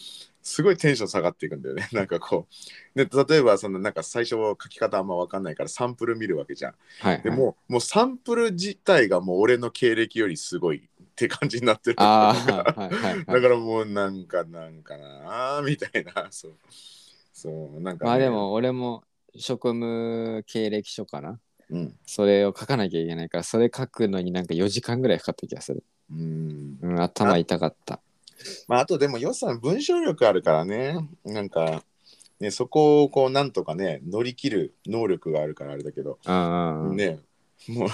すごいテンション下がっていくんだよね <laughs> なんかこうで例えばそのなんか最初書き方あんま分かんないからサンプル見るわけじゃんはい、はい。でもうもうサンプル自体がもう俺の経歴よりすごいって感じになってるあだあ、はいはいはい。からもうなんかなんかなーみたいな <laughs> そうそうなんか、ね、まあでも俺も職務経歴書かな。うんそれを書かなきゃいけないから、それ書くのになんか4時間ぐらいかかった気がする。うんうん、頭痛かった。<laughs> まああとでも予算文章力あるからね。なんかねそこをこうなんとかね乗り切る能力があるからあれだけど。ねもう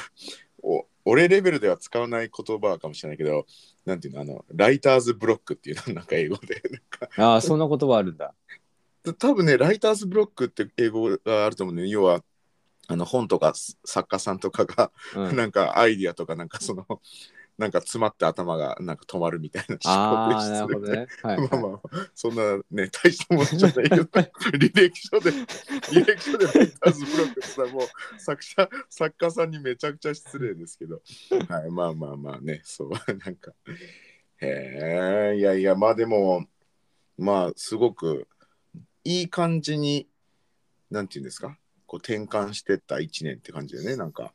お俺レベルでは使わない言葉かもしれないけどなんていうのあのライターズブロックっていうのなんか英語で。なんか。ああ、そんな言葉あるんだ。多分ねライターズブロックって英語があると思うね要はあの本とか作家さんとかが、うん、なんかアイディアとかなんかそのなんか詰まって頭がなんか止まるみたいなああ、思なるほどね。はい、まあはい。まあ。そんなね大したものじゃないけど <laughs> 履歴書で <laughs> 履歴書でライターズブロックってさもう作者作家さんにめちゃくちゃ失礼ですけど。はいまあまあまあね。そう。なんかへえいやいやまあでもまあすごくいい感じになんていうんですか？こう転換してった一年って感じでねなんか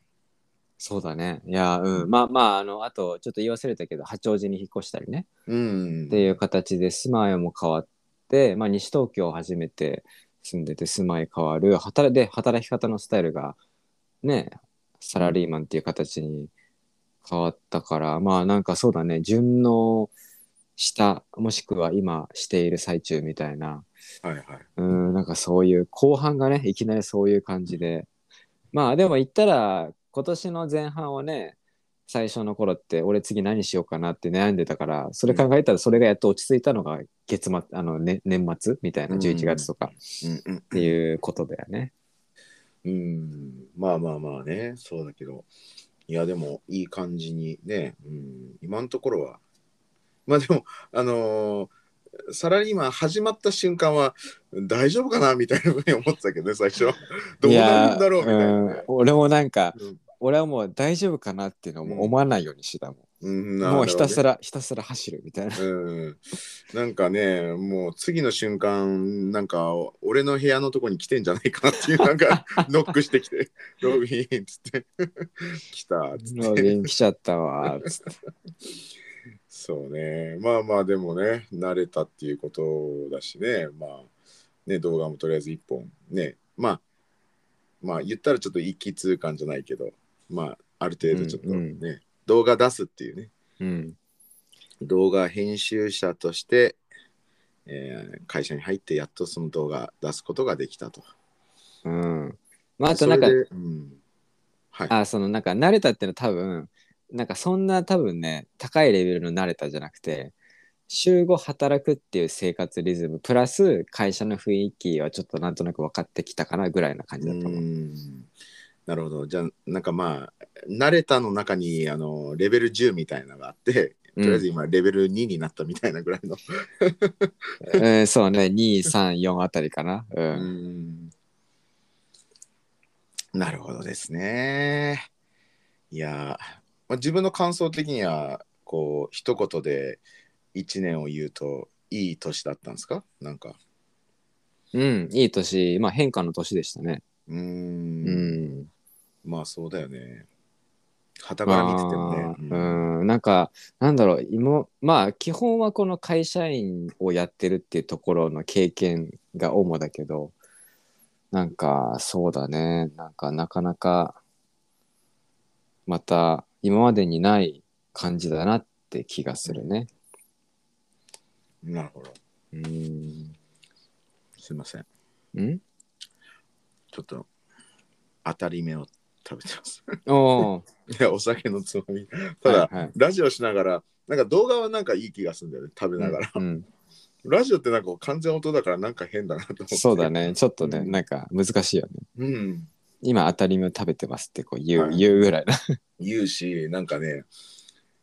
そうだね。いや、うん。まあまあ、あの、あと、ちょっと言い忘れたけど、八王子に引っ越したりね。うんっていう形で住まいも変わって、まあ、西東京初めて住んでて住まい変わる働で働き方のスタイルがねサラリーマンっていう形に変わったからまあなんかそうだね順応したもしくは今している最中みたいなはいはいうんなんかそういう後半がねいきなりそういう感じでまあでも言ったら今年の前半はね最初の頃って俺次何しようかなって悩んでたからそれ考えたらそれがやっと落ち着いたのが月末あの、ね、年末みたいなうん。11月とか。っていうことだよね。うん、まあまあまあね、そうだけど、いやでもいい感じにね、うん、今のところは、まあでも、あのーサラリーマン始まった瞬間は大丈夫かなみたいなふうに思ってたけどね、最初。どうなるんだろうみたいなうん。ね。俺もなんかうん俺はもう大丈夫かなっていうのをもう思わないようにしてたもん。うんもうひたすら。らひたすら走るみたいな。うん、なんかね、もう次の瞬間、なんか俺の部屋のとこに来てんじゃないかなっていう、なんか <laughs> ノックしてきて、ロビンっつって、<laughs> 来たっつって。ロビン来ちゃったわつって。そうね。まあまあでもね、慣れたっていうことだしね。まあね、動画もとりあえず一本ね。まあ、まあ言ったらちょっと一気通貫じゃないけど、まあある程度ちょっとね、うんう動画出すっていうね。うん動画編集者として、えー会社に入ってやっとその動画出すことができたと。うん。まああとなんかうん、はい。あそのなんか慣れたっていうのは多分なんかそんな多分ね高いレベルの慣れたじゃなくて週5働くっていう生活リズムプラス会社の雰囲気はちょっとなんとなく分かってきたかなぐらいな感じだと思う。うんなるほど。じゃあ、なんかまあ、慣れたの中にあのレベル10みたいなのがあって、とりあえず今レベル2になったみたいなぐらいの。<laughs> うん、そうね、2、3、4あたりかな。う。うんんなるほどですね。いやー、まあ、自分の感想的には、こう、一言で1年を言うと、いい年だったんですか？なんか。うん、いい年、まあ変化の年でしたね。うーんうん。まあそうだよね。旗から見ててもね。まあうん、なんか、なんだろう、今、まあ基本はこの会社員をやってるっていうところの経験が主だけど、なんかそうだね、なんかなかなか、また今までにない感じだなって気がするね。なるほど。うん。すいません。ん？ちょっと当たり目を食べてます。おー <laughs> いや、お酒のつまみ。ただ、はいはいラジオしながら、なんか動画はなんかいい気がするんだよね、食べながら。うん、ラジオってなんか完全音だからなんか変だなと思って。そうだ。ね、ちょっとね、うんなんか難しいよね。うん。今当たり目を食べてますってこう言う,、はい言うぐらいな。<laughs> 言うし、なんかね、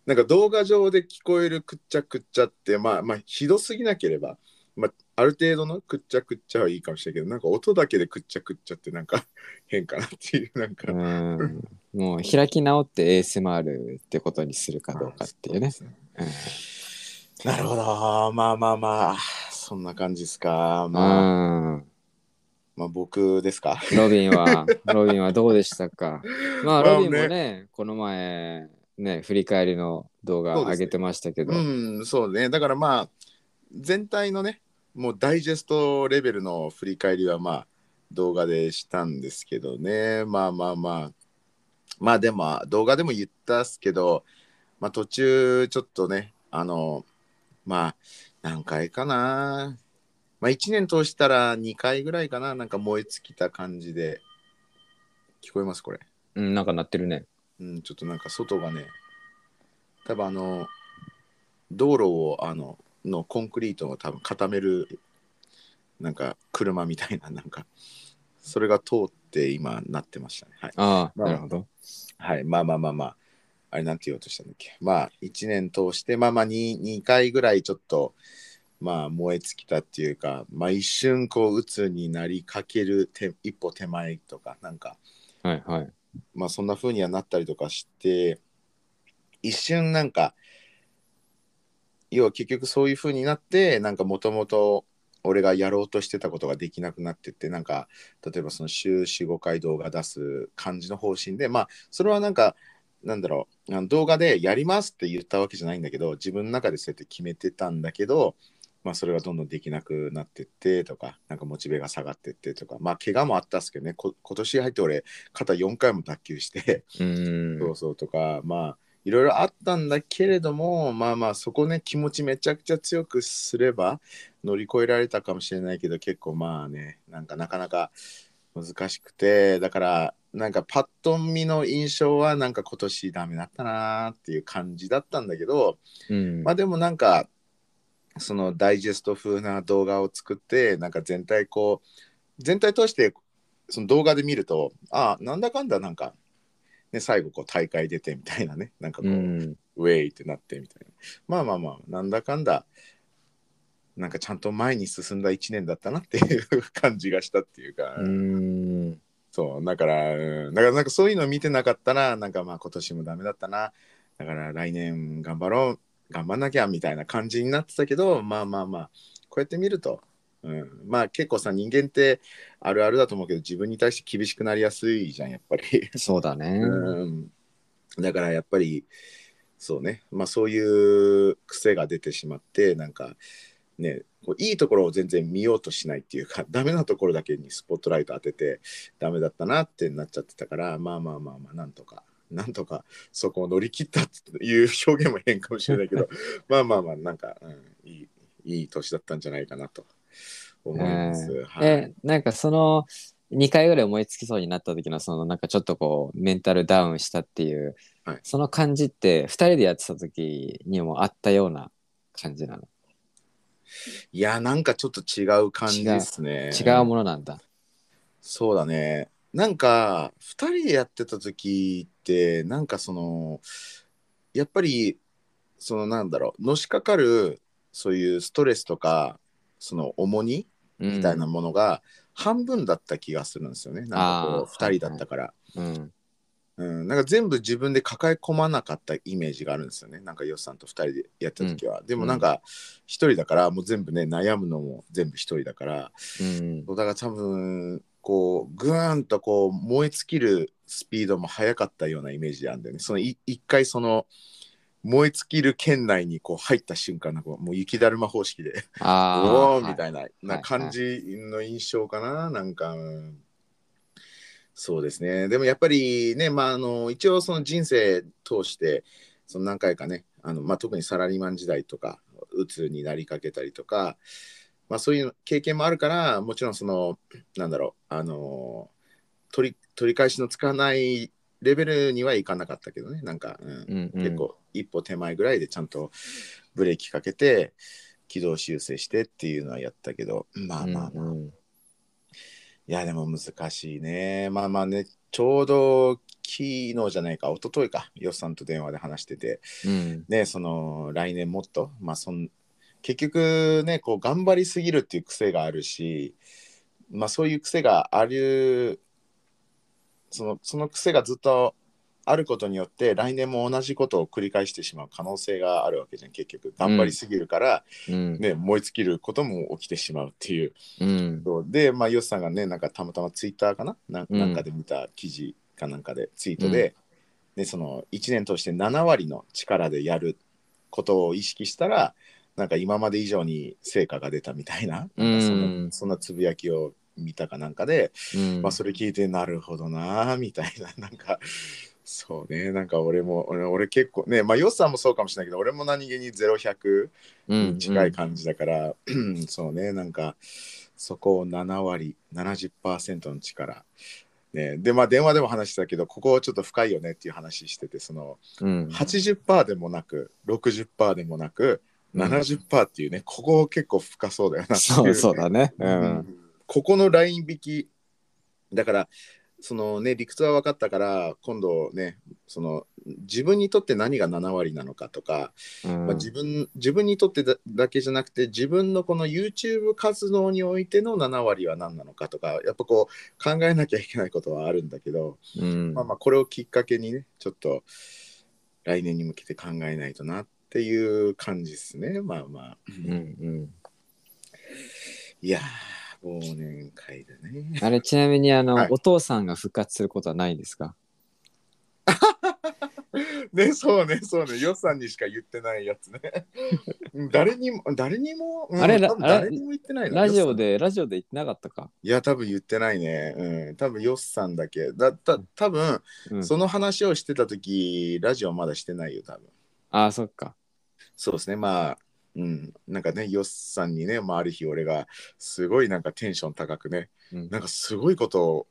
なんか動画上で聞こえるくっちゃくっちゃって、まあまあ、ひどすぎなければ、まあ、ある程度のくっちゃくっちゃはいいかもしれないけど、なんか音だけでくっちゃくっちゃってなんか <laughs> 変かなっていう、なんか。うんもう開き直って ASMR ってことにするかどうかっていうね。そうですねなるほど。まあまあまあ、そんな感じですか。うんまあ、うんまあ僕ですか。ロビンは、<laughs> ロビンはどうでしたか？まあ、まあロビンもね、この前、ね、振り返りの動画上げてましたけど、うん、そうね。だからまあ、全体のね、もうダイジェストレベルの振り返りはまあ、動画でしたんですけどね。まあまあまあ。まあでも、動画でも言ったっすけど、まあ途中ちょっとね、あの、まあ、何回かな。まあ1年通したら2回ぐらいかな。なんか燃え尽きた感じで。聞こえますこれ？うん、なんかなってるね。うん、ちょっとなんか外がね、多分あの、道路をあの、のコンクリートを多分固める、なんか車みたいな、なんか、それが通って今なってましたね。はい。ああ、まあなるほど。はい、まあまあまあまあ、あれなんて言おうとしたんだっけ。まあ、1年通して、まあまあ2、2回ぐらいちょっと、まあ、燃え尽きたっていうか、まあ一瞬こう、鬱になりかける手一歩手前とか、なんか、はいはい。まあそんな風にはなったりとかして一瞬なんか要は結局そういう風になってなんかもともと俺がやろうとしてたことができなくなってってなんか例えばその週45回動画出す感じの方針でまあそれはなんかなんだろう動画でやりますって言ったわけじゃないんだけど自分の中でそうやって決めてたんだけどまあそれがどんどんできなくなってってとかなんかモチベが下がってってとかまあ怪我もあったっすけどねこ今年入って俺肩4回も脱臼してうん。そうそうとかまあいろいろあったんだけれどもまあまあそこね気持ちめちゃくちゃ強くすれば乗り越えられたかもしれないけど結構まあねなんかなかなか難しくてだからなんかパッと見の印象はなんか今年ダメだったなーっていう感じだったんだけどうん。まあでもなんかそのダイジェスト風な動画を作ってなんか全体こう全体通してその動画で見るとあなんだかんだなんか、ね、最後こう大会出てみたいなね。<laughs> なんかこう、うん。ウェイってなってみたいな。まあまあまあなんだかんだなんかちゃんと前に進んだ1年だったなっていう感じがしたっていうか、うん。そうだから、うん、だからなんかそういうの見てなかったらなんかまあ今年もダメだったな。だから来年頑張ろう頑張んなきゃみたいな感じになってたけどまあまあまあこうやって見ると、うん、まあ結構さ人間ってあるあるだと思うけど自分に対して厳しくなりやすいじゃんやっぱり。<laughs> そうだね。うん、だからやっぱりそうねまあそういう癖が出てしまってなんかねこういいところを全然見ようとしないっていうかダメなところだけにスポットライト当ててダメだったなってなっちゃってたからまあまあまあまあなんとかなんとかそこを乗り切ったっていう表現も変かもしれないけど <laughs> まあまあまあなんか、うん、いいいい年だったんじゃないかなと思います。はいえ、なんかその2回ぐらい思いつきそうになった時のそのなんかちょっとこうメンタルダウンしたっていう、はいその感じって2人でやってた時にもあったような感じなの？いやなんかちょっと違う感じですね。違うものなんだ。そうだね。なんか2人でやってた時ってなんかそのやっぱりそのなんだろうのしかかるそういうストレスとかその重荷みたいなものが半分だった気がするんですよね、なんかこうあー。2人だったから、うん。うん、なんか全部自分で抱え込まなかったイメージがあるんですよね。なんかヨッさんと2人でやった時は、でもなんか1人だからもう全部ね悩むのも全部1人だから。うん。だから多分こうグーンとこう燃え尽きるスピードも速かったようなイメージなんだよね。そのい一回その燃え尽きる圏内にこう入った瞬間なんかもう雪だるま方式であおーーみたいな,、な感じの印象かな、なんか、うんそうですね。でもやっぱりねまああの一応その人生通してその何回かねあの、まあ、特にサラリーマン時代とかうつになりかけたりとか、まあ、そういう経験もあるからもちろんそのなんだろうあの取り取り返しのつかないレベルにはいかなかったけどね。なんか、うん。うんうん。結構一歩手前ぐらいでちゃんとブレーキかけて軌道修正してっていうのはやったけどまあまあまあ、うんうん。いやでも難しいね。まあまあね。ちょうど昨日じゃないか。一昨日か。よっさんと電話で話してて。うん。ねその来年もっと。まあそん結局ねこう頑張りすぎるっていう癖があるしまあそういう癖があるそのその癖がずっとあることによって来年も同じことを繰り返してしまう可能性があるわけじゃん結局。頑張りすぎるから、うん。ね燃え尽きることも起きてしまうっていう。うん。でまあヨシさんがねなんかたまたまツイッターかな？なうん。かで見た記事かなんかでツイートで,、でその1年通して7割の力でやることを意識したらなんか今まで以上に成果が出たみたいななん。そんなつぶやきを見たかなんかで、うん。まあ、それ聞いてなるほどなみたいな <laughs> なんかそうねなんか俺も俺俺結構ねまあヨシさんもそうかもしれないけど俺も何気に0100うんに近い感じだから、そうねなんかそこを7割70%の力。ね、でまあ電話でも話してたけどここちょっと深いよねっていう話しててそのうん。80%でもなく60%でもなく70%っていうね、ここ結構深そうだよなそうそうだね。ううんんここのライン引き。だからそのね理屈は分かったから今度ねその自分にとって何が7割なのかとか、うん。まあ、自分自分にとってだだけじゃなくて自分のこの YouTube 活動においての7割は何なのかとかやっぱこう考えなきゃいけないことはあるんだけど、うん。まあまあこれをきっかけにねちょっと来年に向けて考えないとなっていう感じですね。まあまあ、うんうん。いやー忘年会だね。あれちなみにあの、はい。お父さんが復活することはないんですか？<laughs> ねそうねそうね。予算にしか言ってないやつね。うん誰にも誰にも、うんあれ誰にも言ってないなラジオでラジオで言ってなかったか、いや多分言ってないね。うん多分ヨッさんだけ。だた多分うん、その話をしてた時ラジオまだしてないよ多分。ああそっか。そうですね。まあうん。なんかねヨッさんにね、まあ、ある日俺がすごいなんかテンション高くねうん。なんかすごいことを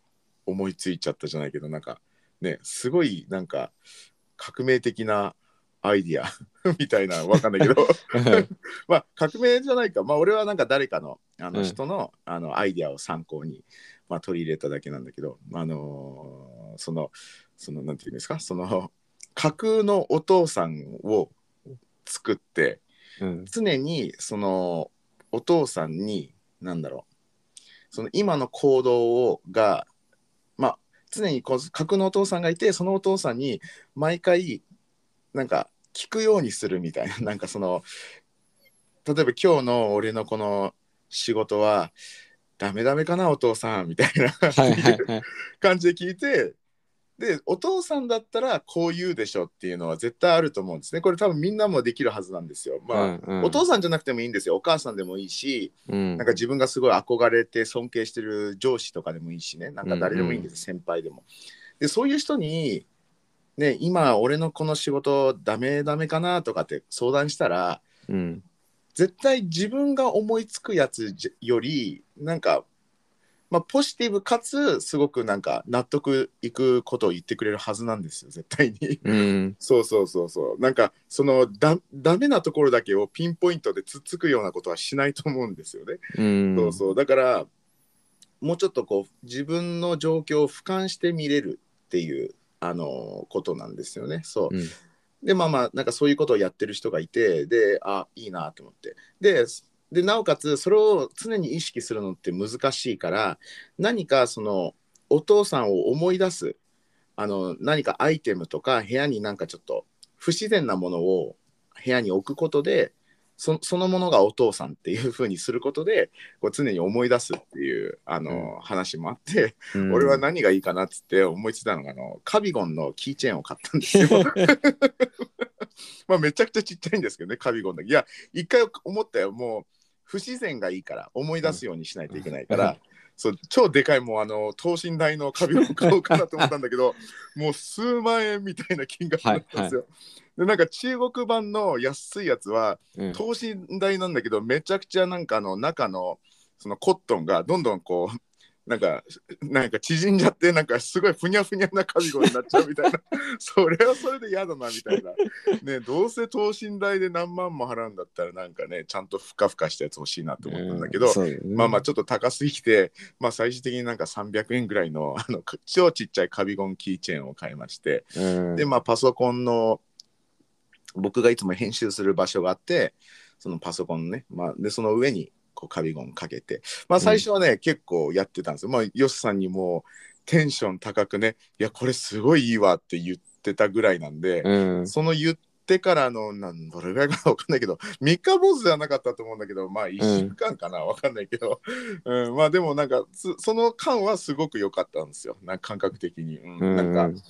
思いついちゃったじゃないけどなんかねすごいなんか革命的なアイディア <laughs> みたいなわかんないけど。<laughs> まあ革命じゃないか。まあ俺はなんか誰かのあのうん。人の,、あのアイディアを参考に、まあ、取り入れただけなんだけどあのーそのそのなんていうんですか？その架空のお父さんを作ってうん。常にそのお父さんに何だろうその今の行動をがまあ常にこう架空のお父さんがいてそのお父さんに毎回なんか聞くようにするみたいななんかその例えば今日の俺のこの仕事はダメダメかなお父さんみたいなはいはいはい。感じで聞いてでお父さんだったらこう言うでしょっていうのは絶対あると思うんですね。これ多分みんなもできるはずなんですよ。まあ、うんうん。お父さんじゃなくてもいいんですよ。お母さんでもいいしうん。なんか自分がすごい憧れて尊敬してる上司とかでもいいしね。なんか誰でもいいんです、先輩でも。でそういう人にね今俺のこの仕事ダメダメかなとかって相談したらうん。絶対自分が思いつくやつじよりなんか、まあ、ポジティブかつすごくなんか納得いくことを言ってくれるはずなんですよ絶対に。うん。<laughs> そうそうそうそう。なんかそのだダメなところだけをピンポイントでつっつくようなことはしないと思うんですよね。うん。そうそう。だからもうちょっとこう自分の状況を俯瞰して見れるっていうあのことなんですよね。そう。うん。でまあまあなんかそういうことをやってる人がいてであいいなと思って。ででなおかつそれを常に意識するのって難しいから何かそのお父さんを思い出すあの何かアイテムとか部屋になんかちょっと不自然なものを部屋に置くことでそそのものがお父さんっていう風にすることでこう常に思い出すっていうあの、話もあって、うん。俺は何がいいかなっつって思いついたのがあのカビゴンのキーチェーンを買ったんですよ。<laughs> まあめちゃくちゃちっちゃいんですけどねカビゴンだけいや一回思ったよ。もう不自然がいいから思い出すようにしないといけないから、うん。そう超でかいもうあの等身大のカビゴン買おうかなと思ったんだけど <laughs> もう数万円みたいな金額だったんですよ。でなんか中国版の安いやつはうん。等身大なんだけどめちゃくちゃなんかあの中のそのコットンがどんどんこうなんかなんか縮んじゃってなんかすごいふにゃふにゃなカビゴンになっちゃうみたいな。<laughs> それはそれで嫌だなみたいな。ねどうせ等身大で何万も払うんだったらなんかねちゃんとふかふかしたやつ欲しいなと思ったんだけど、ね。まあまあちょっと高すぎて、まあ、最終的になんか300円ぐらいのあの超ちっちゃいカビゴンキーチェーンを買いまして、うん。でまあパソコンの僕がいつも編集する場所があってそのパソコンね、まあ、でその上にこうカビゴンかけて。まあ最初はね、結構やってたんですよ。まあヨシさんにもテンション高くねいやこれすごいいいわって言ってたぐらいなんで、うん。その言ってからのなんどれぐらいかなわかんないけど3日坊主ではなかったと思うんだけどまあ1週間かな、わかんないけど、うん、まあでもなんかつその間はすごく良かったんですよ。なんか感覚的に、うんうんなん。か、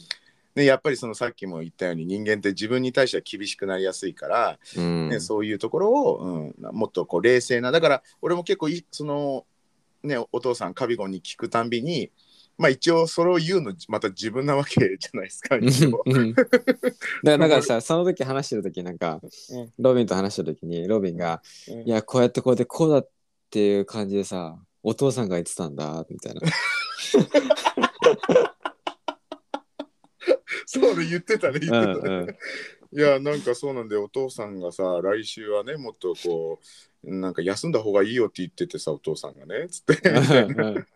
ね、やっぱりそのさっきも言ったように人間って自分に対しては厳しくなりやすいから、うん。ねそういうところを、うん、もっとこう冷静なだから俺も結構いその、ね、お父さんカビゴンに聞くたんびにまあ一応それを言うのまた自分なわけ <laughs> じゃないですか <laughs> だからだからさ <laughs> その時話してる時なんか、うん。ロビンと話してる時にロビンが「うん。いやこうやってこうやってこうだ」っていう感じでさお父さんが言ってたんだみたいな <laughs> そうね言ってたね言うん。ってたね、うんいやなんかそうなんでお父さんがさ来週はねもっとこうなんか休んだ方がいいよって言っててさお父さんがねつって。うん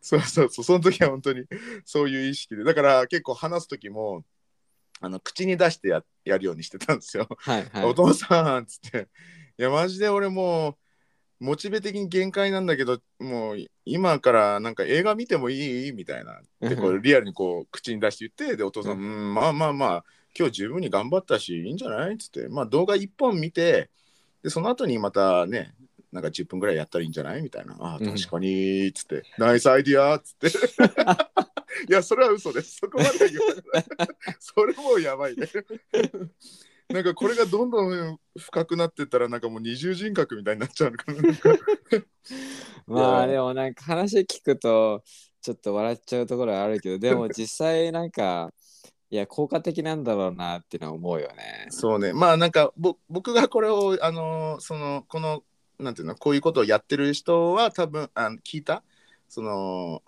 そうそうそうその時は本当にそういう意識で。だから結構話す時もあの口に出してややるようにしてたんですよ、はいはい。お父さんっつって。いやマジで俺もうモチベ的に限界なんだけどもう今からなんか映画見てもいい？みたいな。でこうリアルにこう口に出して言ってでお父さん、ん、まあまあまあ今日十分に頑張ったしいいんじゃない？っつって。まあ動画1本見てでその後にまたねなんか10分ぐらいやったらいいんじゃない？みたいな。ああうん。確かにっつって、ナイスアイディアっつって。<laughs> いやそれは嘘です。そこまでは言わない。それもうやばいねなんかこれがどんどん深くなってったらなんかもう二重人格みたいになっちゃうのかな。<laughs> まあでもなんか話聞くとちょっと笑っちゃうところはあるけど <laughs> でも実際なんかいや効果的なんだろうなっていうのは思うよね。そうね。まあなんかぼ僕がこれをあのそのこのなんていうのこういうことをやってる人は多分あ聞いた？その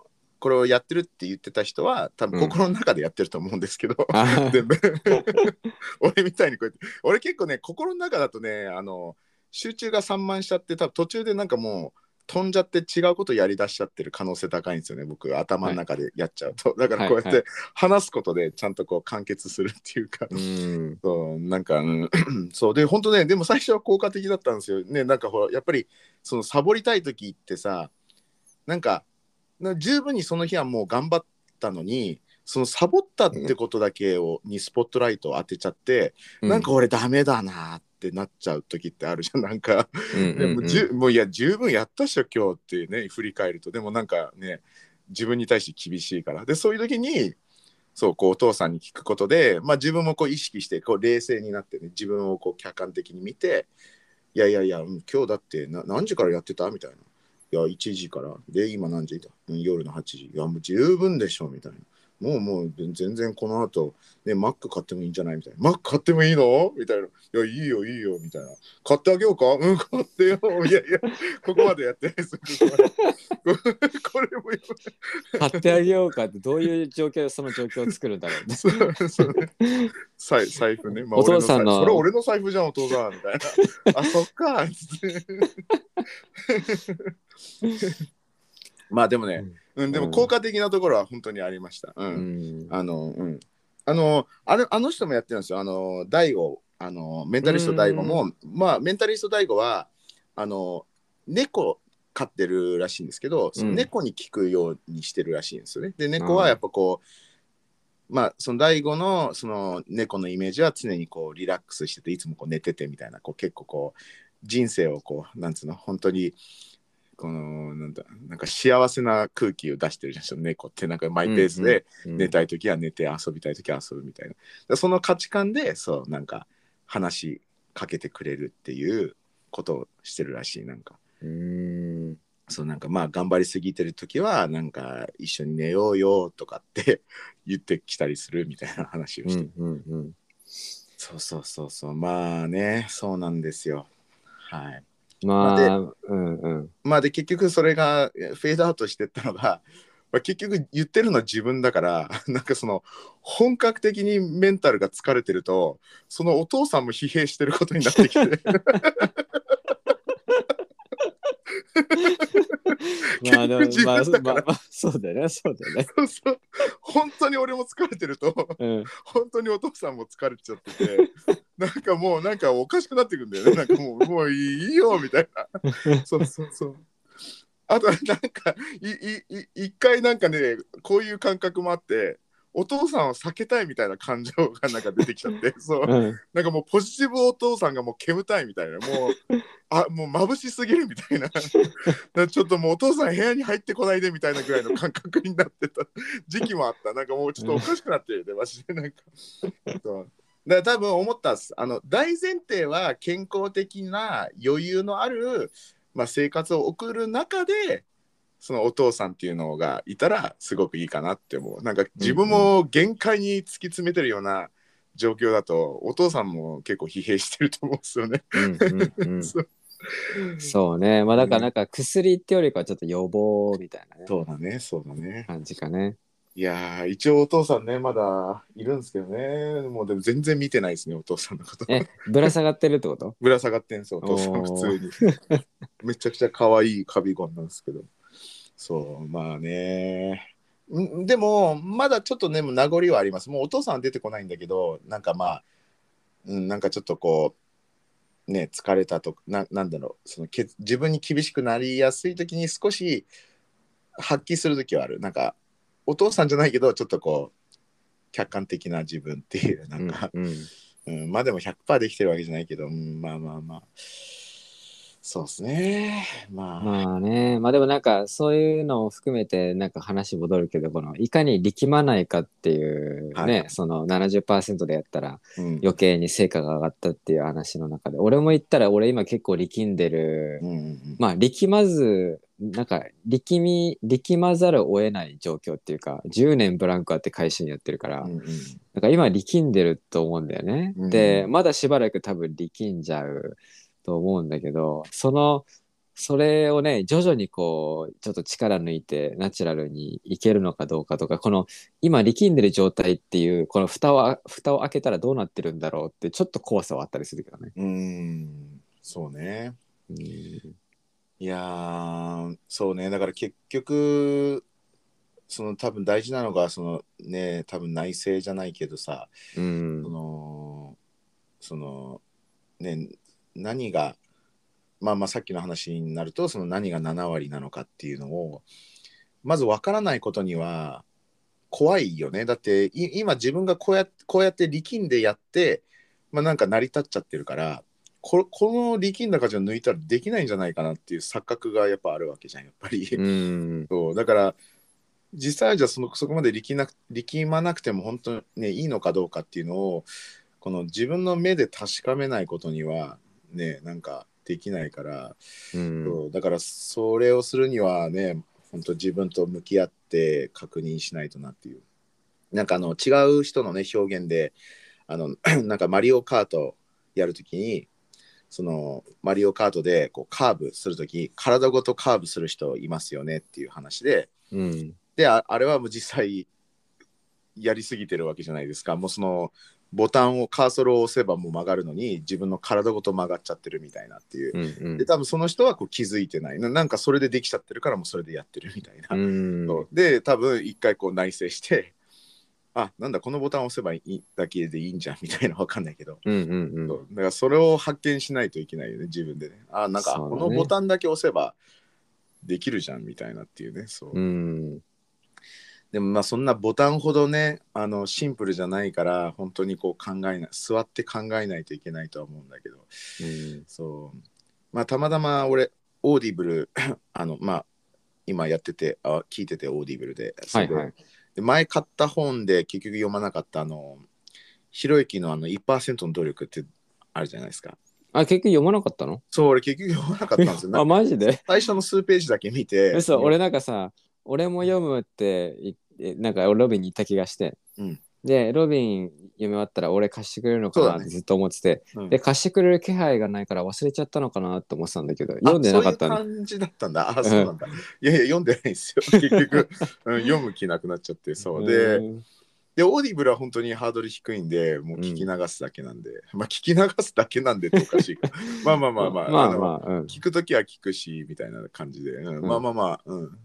これをやってるって言ってた人は多分うん。心の中でやってると思うんですけど、あ <laughs> 全部。俺みたいにこうやって。俺結構ね心の中だとねあの集中が散漫しちゃって多分途中でなんかもう飛んじゃって違うことやりだしちゃってる可能性高いんですよね僕頭の中でやっちゃうと、だからこうやっはい。はて話すことでちゃんとこう完結するっていうか、うん。そうなんか、うん。そう。で本当ねでも最初は効果的だったんですよ。ねなんかほらやっぱりそのサボりたい時ってさなんかな十分にその日はもう頑張ったのにそのサボったってことだけを、にスポットライトを当てちゃって、なんか俺ダメだなってなっちゃう時ってあるじゃん。なんか、もじゅもういや十分やったっしょ今日ってね振り返ると。でもなんかね自分に対して厳しいから。でそういう時にそうこうお父さんに聞くことで、まあ、自分もこう意識してこう冷静になってね自分をこう客観的に見ていやいやいやうん今日だってな何時からやってたみたいな。や1時から。で今何時？だ、うん夜の8時。いやもう十分でしょみたいな。もうもう全然この後ねマック買ってもいいんじゃないみたいな。マック買ってもいいの？みたいな。いやいいよいいよみたいな。買ってあげようか？うん買ってよ。いやいやここまでやってないです <laughs> これも買ってあげようかってどういう状況でその状況を作るんだろう。ね。<laughs> そうそうね。財財布ね、まあお父さんのそれ俺の財布じゃんお父さんみたいな。あ <laughs> そっかまあでもね、うん、でも効果的なところは本当にありました。う。うんん。あの、うん。あの、あれ、あの人もやってるんですよ。あの、大悟、あの、メンタリスト大悟も、まあ、メンタリスト大悟は、あの、猫飼ってるらしいんですけど、その猫に聞くようにしてるらしいんですよね。で、猫はやっぱこう、まあ、その大悟のその猫のイメージは常にこうリラックスしてていつもこう寝ててみたいなこう結構こう人生をこうなんつうの本当にこのなんだなんか幸せな空気を出してるじゃないですか猫ってなんかマイペースでうん寝たい時は寝て遊びたい時は遊ぶみたいなでその価値観でそうなんか話しかけてくれるっていうことをしてるらしいなんかうん。そうなんかまあ頑張りすぎてる時はなんか一緒に寝ようよとかって言ってきたりするみたいな話をして、うん。うん。うん。そうそうそうそうまあねそうなんですよはいまであ、うんうん。まあで結局それがフェードアウトしてったのが、<laughs> まあ、結局言ってるのは自分だから <laughs> なんかその本格的にメンタルが疲れてるとそのお父さんも疲弊してることになってきて <laughs> まあでも、まあまあ、そうだよね、そうだよね。そうそう本当に俺も疲れてるとうん。本当にお父さんも疲れちゃっててなんかもうなんかおかしくなってくんだよね。なんかもうもういいよみたいな。<laughs> そうそうそう。あとなんかいいい一回なんかねこういう感覚もあってお父さんを避けたいみたいな感情がなんか出てきちゃって。<laughs> そう。うん。なんかもうポジティブお父さんがもう煙たいみたいな。もうあもう眩しすぎるみたいな。なちょっともうお父さん部屋に入ってこないでみたいなぐらいの感覚になってた時期もあった。なんかもうちょっとおかしくなってるねマジで。なんか。そうだから多分思ったっすあの大前提は健康的な余裕のある、まあ、生活を送る中でそのお父さんっていうのがいたらすごくいいかなって思うなんか自分も限界に突き詰めてるような状況だとお父さんも結構疲弊してると思うんですよね。うんうん <laughs> そううん、そうね。まあだからなんか薬ってよりかはちょっと予防みたいなねそうだね、そうだね。感じかね。いやー、一応お父さんね、まだいるんですけどね。もうでも全然見てないですね、お父さんのこと。え、ぶら下がってるってこと？<laughs> ぶら下がってんすよ、お父さん普通に。<laughs> めちゃくちゃ可愛いカビゴンなんですけど。そう、まあね。んでも、まだちょっとね、名残はあります。もうお父さんは出てこないんだけど、なんかまあ、うん、なんかちょっとこう、ね、疲れたとか、ななんだろう、そのけ自分に厳しくなりやすい時に少し発揮する時はある。なんか、お父さんじゃないけど、ちょっとこう、客観的な自分っていう、なんか、うんうん、まあでも100%できてるわけじゃないけど、うん、まあまあまあ。そうですね。まあ。まあね、まあでもなんかそういうのを含めてなんか話戻るけど、このいかに力まないかっていうね、はいその70%でやったらうん余計に成果が上がったっていう話の中で、俺も言ったら俺今結構力んでる、うんうんまあ力まず、なんか力み、力まざるを得ない状況っていうか、10年ブランクあって会社にやってるから、うんうんなんか今力んでると思うんだよね。うんで、まだしばらく多分力んじゃうと思うんだけど、その、それをね、徐々にこう、ちょっと力抜いてナチュラルにいけるのかどうかとか、この今力んでる状態っていう、この蓋を、蓋を開けたらどうなってるんだろうって、ちょっと怖さはあったりするけどね。うん、そうね。うんいやー、そうね。だから結局、その多分大事なのが、そのね、多分内政じゃないけどさ、うんその、その、ね、何が、まあまあさっきの話になると、その何が7割なのかっていうのを、まず分からないことには怖いよね。だってい今自分がこうやってこうやって力んでやって、まあなんか成り立っちゃってるから、ここの力んだ価値を抜いたらできないんじゃないかなっていう錯覚がやっぱあるわけじゃん、やっぱり。うん。<laughs> そうだから実際はじゃあそのそこまで力なく力まなくても本当に、ね、いいのかどうかっていうのをこの自分の目で確かめないことにはねなんかできないから、うん。そうだからそれをするにはね本当自分と向き合って確認しないとなっていうなんかあの違う人のね表現であの <clears throat> なんかマリオカートやるときにそのマリオカートでこうカーブするとき体ごとカーブする人いますよねっていう話でうん。でああれはもう実際やりすぎてるわけじゃないですかもうそのボタンをカーソルを押せばもう曲がるのに自分の体ごと曲がっちゃってるみたいなっていう。うんうん。で多分その人はこう気づいてない。ななんかそれでできちゃってるからもうそれでやってるみたいな。う <laughs> で多分一回こう内省してあなんだこのボタンを押せばいいだけでいいんじゃんみたいなわかんないけど、うんうんうん。だからそれを発見しないといけないよね自分でね。あなんか、このボタンだけ押せばできるじゃんみたいなっていうね。そう、うんでもまあそんなボタンほどねあのシンプルじゃないから本当にこう考えない座って考えないといけないとは思うんだけど。うん。そう。まあたまたま俺オーディブル <coughs> あのまあ今やっててあ聞いててオーディブルで。はいはい。で前買った本で結局読まなかったあのひろゆきのあの1%の努力ってあるじゃないですか。あ結局読まなかったの？そう俺結局読まなかったんですよ。な <laughs> あマジで？最初の数ページだけ見て。嘘俺なんかさ俺も読むってなんかロビンに言った気がして、うん。でロビン読み終わったら俺貸してくれるのかなってずっと思ってて、うん。で貸してくれる気配がないから忘れちゃったのかなって思ってたんだけど読んでなかったそういう感じだったんだ。あ、そうなんだ。いやいや、読んでないんですよ。<laughs> 結局、うん、読む気なくなっちゃって。そう。で、うん。で、オーディブルは本当にハードル低いんで、もう聞き流すだけなんで、まあ、聞き流すだけなんでっておかしいか。<laughs> まあまあまあまあ、まあのまあうん。聞くときは聞くし、みたいな感じで、うん。ん。まあまあまあ、うん。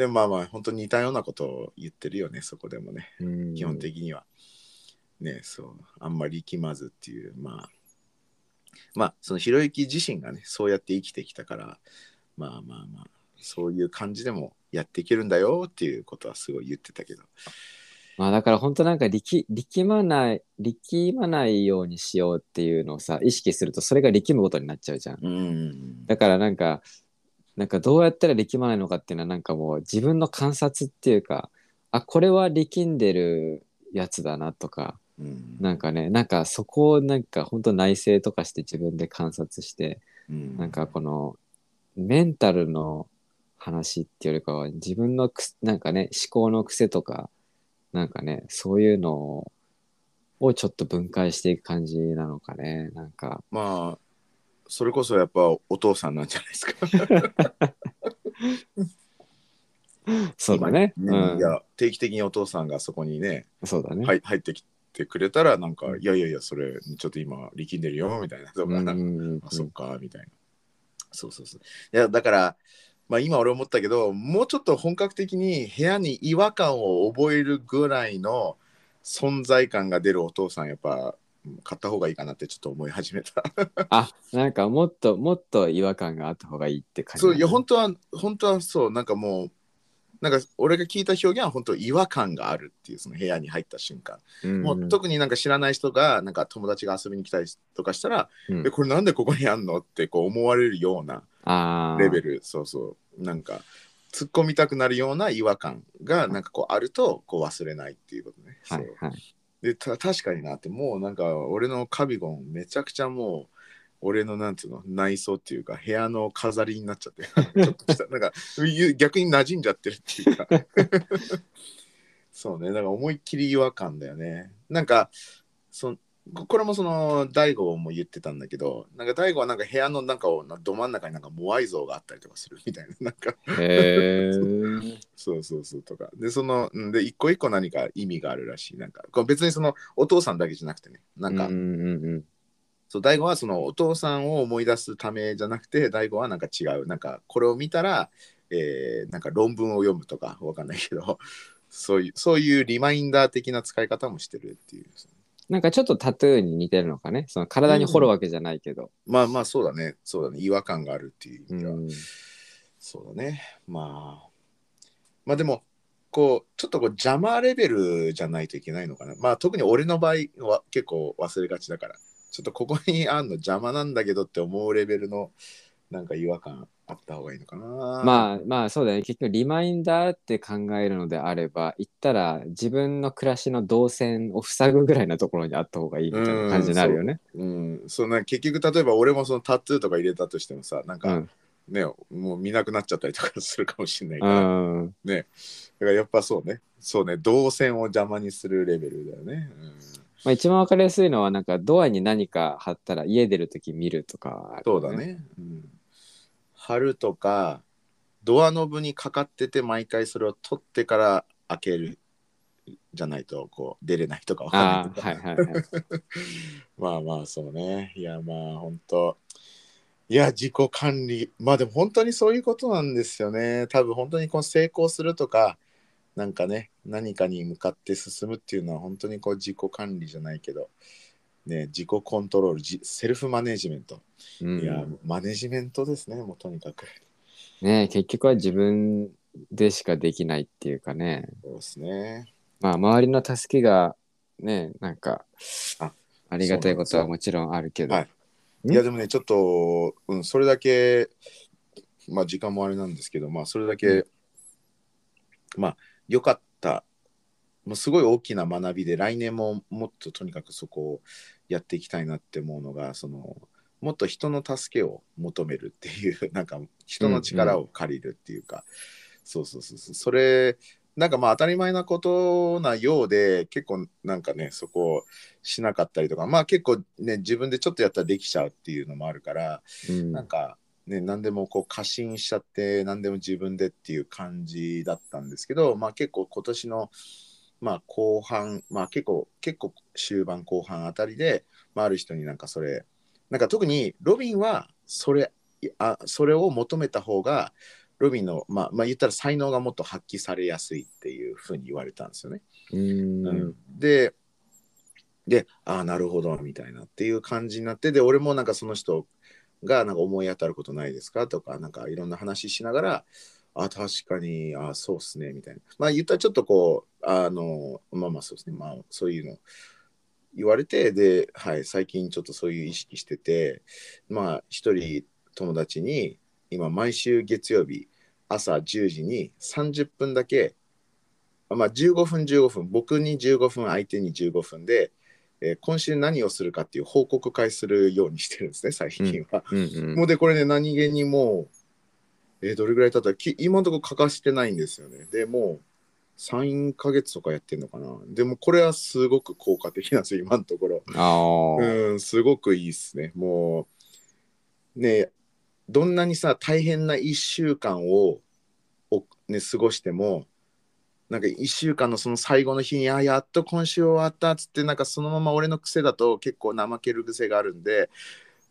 で、まあまあ、本当に似たようなことを言ってるよね、そこでもね、うん基本的には。ね、そう、あんまり力まずっていう、まあ、まあ、そのひろゆき自身がね、そうやって生きてきたから、まあまあまあ、そういう感じでもやっていけるんだよっていうことはすごい言ってたけど。まあだから本当なんか力力まない力まないようにしようっていうのをさ意識するとそれが力むことになっちゃうじゃんうん。だからなんかなんかどうやったら力まないのかっていうのはなんかもう自分の観察っていうかあこれは力んでるやつだなとかうん。なんかねなんかそこをなんか本当内省とかして自分で観察してうん。なんかこのメンタルの話っていうよりかは自分のくすなんかね思考の癖とかなんかねそういうのをちょっと分解していく感じなのかねなんか。まあ、それこそやっぱお父さんなんじゃないですか。<laughs> そうだねうん今いや、定期的にお父さんがそこにね、そうだね、はい、入ってきてくれたら、なんか、いやいやいや、それ、ちょっと今、力んでるよ、みたいな。とかうんあそっか、みたいな。そうそうそう。いや、だから、まあ今俺思ったけど、もうちょっと本格的に部屋に違和感を覚えるぐらいの存在感が出るお父さん、やっぱ、買った方がいいかなってちょっと思い始めた。<laughs> あなんかもっともっと違和感があった方がいいって感じ。そう、いや、本本当は、本当はそう、なんかもう、なんか俺が聞いた表現は本当違和感があるっていうその部屋に入った瞬間、当、うん。もう特になんか知らない人がなんか友達が遊びに来たりとかしたら、うん。えこれなんでここにあんのってこう思われるようなレベル。そうそう。なんか突っ込みたくなるような違和感がなんかこうあるとこう忘れないっていうことね。はいはいでた確かになってもうなんか俺のカビゴンめちゃくちゃもう俺のなんていうの内装っていうか部屋の飾りになっちゃって <laughs> ちょっとしたなんかゆ逆に馴染んじゃってるっていうか。<laughs> そうねだから思いっきり違和感だよね。なんかそここれもその大悟も言ってたんだけどなんか大悟はなんか部屋の中をなど真ん中になんかモアイ像があったりとかするみたいななんかそうそうそうとか。で、その、んで、一個一個何か意味があるらしい。なんか、別にそのお父さんだけじゃなくてね、なんか、うんうんうんそう、大悟はそのお父さんを思い出すためじゃなくて、大悟はなんか違う。なんか、これを見たら、えーなんか論文を読むとか、わかんないけど、そういう、そういうリマインダー的な使い方もしてるっていう。なんかちょっとタトゥーに似てるのかねその体に彫るわけじゃないけど、まあまあ、そうだね。そうだね。違和感があるっていう意う味では。んそうだね。まあ。まあでも、こう、ちょっとこう邪魔レベルじゃないといけないのかな。まあ特に俺の場合は結構忘れがちだから、ちょっとここにあんの邪魔なんだけどって思うレベルのなんか違和感あった方がいいのかな。まあまあそうだね。結局リマインダーって考えるのであれば言ったら自分の暮らしの動線を塞ぐぐらいのところにあった方がいいみたいな感じになるよね。うん、そん。な結局例えば俺もそのタトゥーとか入れたとしてもさ、なんかうん。ね、もう見なくなっちゃったりとかするかもしれないかうら、んだからやっぱそうね、そうね、動線を邪魔にするレベルだよね。うん。まあ、一番わかりやすいのはなんかドアに何か貼ったら家出るとき見るとかあるよそうだ。ね。うん、貼るとか、ドアノブにかかってて、毎回それを取ってから開けるじゃないとこう出れないとかわかんないああ、けどはいはいはい。<laughs> まあまあそうね。いやまあ本当いや自己管理。まあでも本当にそういうことなんですよね。多分本当にこう成功するとかなんかね何かに向かって進むっていうのは本当にこう自己管理じゃないけどね自己コントロールじセルフマネジメント、うん。いやマネジメントですねもうとにかく。ね結局は自分でしかできないっていうかね。そうですね。まあ、周りの助けがね、なんか、あありがたいことはもちろんあるけど。はい。ん？いやでもねちょっと、うん、それだけまあ時間もあれなんですけどまあそれだけ、うん。まあ良かったもうすごい大きな学びで来年ももっととにかくそこをやっていきたいなって思うのがそのもっと人の助けを求めるっていう <laughs> なんか人の力を借りるっていうか、そうそうそうそう。それなんかまあ当たり前なことなようで結構なんかねそこをしなかったりとかまあ結構ね自分でちょっとやったらできちゃうっていうのもあるから、うん。なんかね何でもこう過信しちゃって何でも自分でっていう感じだったんですけどまあ結構今年のまあ後半まあ結構結構終盤後半あたりで、まあ、ある人になんかそれなんか特にロビンはそれあそれを求めた方がロビンのまあまあ言ったら才能がもっと発揮されやすいっていうふうに言われたんですよね。うんうんで、で、ああ、なるほど、みたいなっていう感じになって、で、俺もなんかその人がなんか思い当たることないですかとか、なんかいろんな話しながら、あ確かに、あそうっすね、みたいな。まあ言ったらちょっとこう、あの、まあまあそうですね、まあそういうの言われて、で、はい、最近ちょっとそういう意識してて、まあ一人友達に、今毎週月曜日、朝10時に30分だけまあ、15分15分僕に15分相手に15分で、えー今週何をするかっていう報告会するようにしてるんですね最近は。うんうんもうでこれね何気にもう、えーどれぐらい経った？き今のところ欠かしてないんですよね。でもう3ヶ月とかやってんのかな。でもこれはすごく効果的なんですよ <laughs> 今のところ。ああ、うんすごくいいっすね。もうねどんなにさ大変な1週間をお、ね、過ごしてもなんか1週間のその最後の日にあやっと今週終わったっつってなんかそのまま俺の癖だと結構怠ける癖があるんで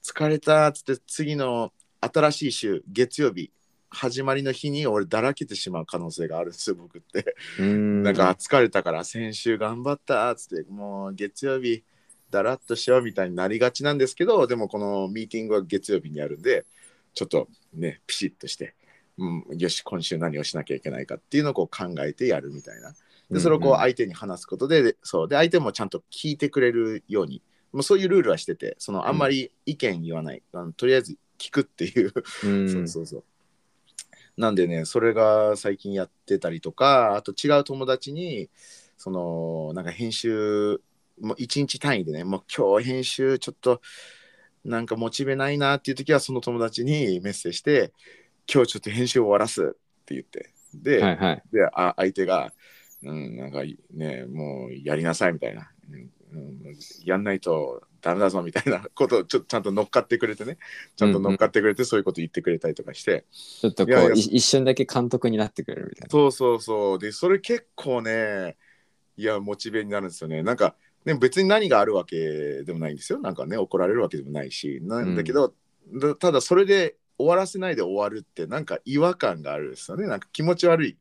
疲れたっつって次の新しい週月曜日始まりの日に俺だらけてしまう可能性があるんですよ僕って。うん。なんか疲れたから先週頑張ったっつってもう月曜日だらっとしようみたいになりがちなんですけどでもこのミーティングは月曜日にあるんでちょっとねピシッとして、うん、よし今週何をしなきゃいけないかっていうのをこう考えてやるみたいな。でそれをこう相手に話すことで,で、そうで相手もちゃんと聞いてくれるように。もうそういうルールはしててそのあんまり意見言わない、あのとりあえず聞くっていう。うん。そうそうそう。なんでね、それが最近やってたりとか、あと違う友達に、その、なんか編集、もう一日単位でね、もう今日編集ちょっと、なんかモチベないなっていう時は、その友達にメッセージして、今日ちょっと編集終わらすって言って、で、はいはい。であ相手が、うん、なんかね、もうやりなさいみたいな、やんないとダメだぞみたいなことをちょっとちゃんと乗っかってくれてね、ちゃんと乗っかってくれて、そういうこと言ってくれたりとかして、ちょっとこう一瞬だけ監督になってくれるみたいな。そうそうそう、で、それ結構ね、いや、モチベになるんですよね。なんか、ね、別に何があるわけでもないんですよ。なんかね、怒られるわけでもないし、なんだけど、だただそれで終わらせないで終わるって、なんか違和感があるんですよね。なんか気持ち悪い。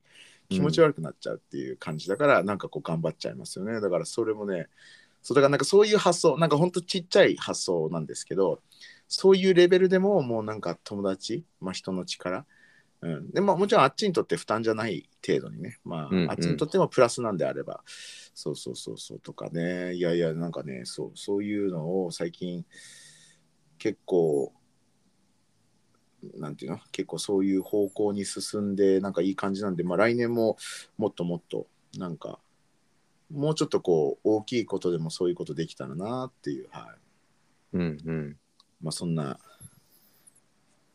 気持ち悪くなっちゃうっていう感じだから、なんかこう頑張っちゃいますよね。だからそれもね、そうだからなんかそういう発想、なんかほんとちっちゃい発想なんですけど、そういうレベルでももうなんか友達、まあ、人の力、うん、でももちろんあっちにとって負担じゃない程度にね、まあ、うんうん。あっちにとってもプラスなんであれば、そうそうそうそうとかね、いやいや、なんかね、そうそういうのを最近結構、なんていうの？結構そういう方向に進んでなんかいい感じなんで、まあ、来年ももっともっとなんかもうちょっとこう大きいことでもそういうことできたらなっていう、はいうんうん。まあ、そんな、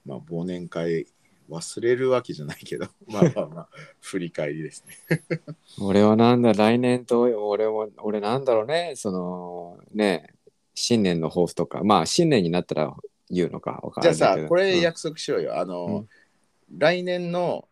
まあ、忘年会忘れるわけじゃないけど <laughs> まあまあまあ振り返りですね。<laughs> 俺はなんだ、来年と、俺は、俺なんだろうね、その、ね、新年の抱負とか、まあ、新年になったら言うのか、わかんじゃあないけど。さこれうん約束しようよ。あの、来年の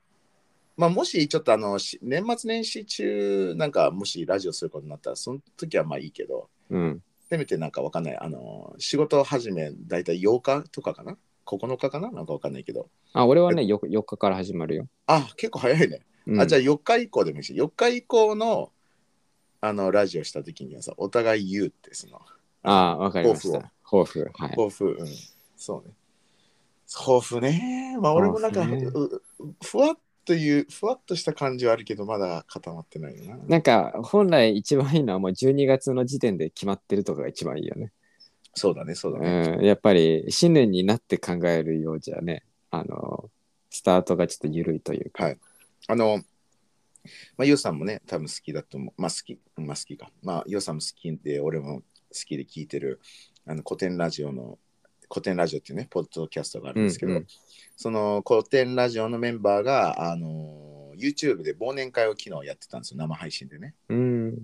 まあ、もしちょっとあのし年末年始中なんかもしラジオすることになったらその時はまあいいけどうん。せめてなんかわかんない。あの仕事始め大体8日とかかな？9日かな？なんかわかんないけど。あ、俺はね、4, 4日から始まるよ。あ結構早いね、うん、あじゃあ4日以降でもいいし4日以降のあのラジオした時にはさお互い言うってその。あ、わかりまし抱た。抱負。はい。抱負。うん。そうね。抱負ね。まあ俺もなんか、ね。うふわっというふわっとした感じはあるけどまだ固まってないよななんか、本来一番いいのはもう12月の時点で決まってるとかが一番いいよね。そうだねそうだね、うん。やっぱり、新年になって考えるようじゃね、あの、スタートがちょっと緩いというか。はいあの、まあ、ヨウさんもね、多分好きだと思う。まあ、好き、まあ、好きか。まあ、ヨウさんも好きで、俺も好きで聞いてる、あの、古典ラジオの、古典ラジオっていうね、ポッドキャストがあるんですけど、うんうんその古典ラジオのメンバーが、あの、YouTube で忘年会を昨日やってたんですよ、生配信でね。うん。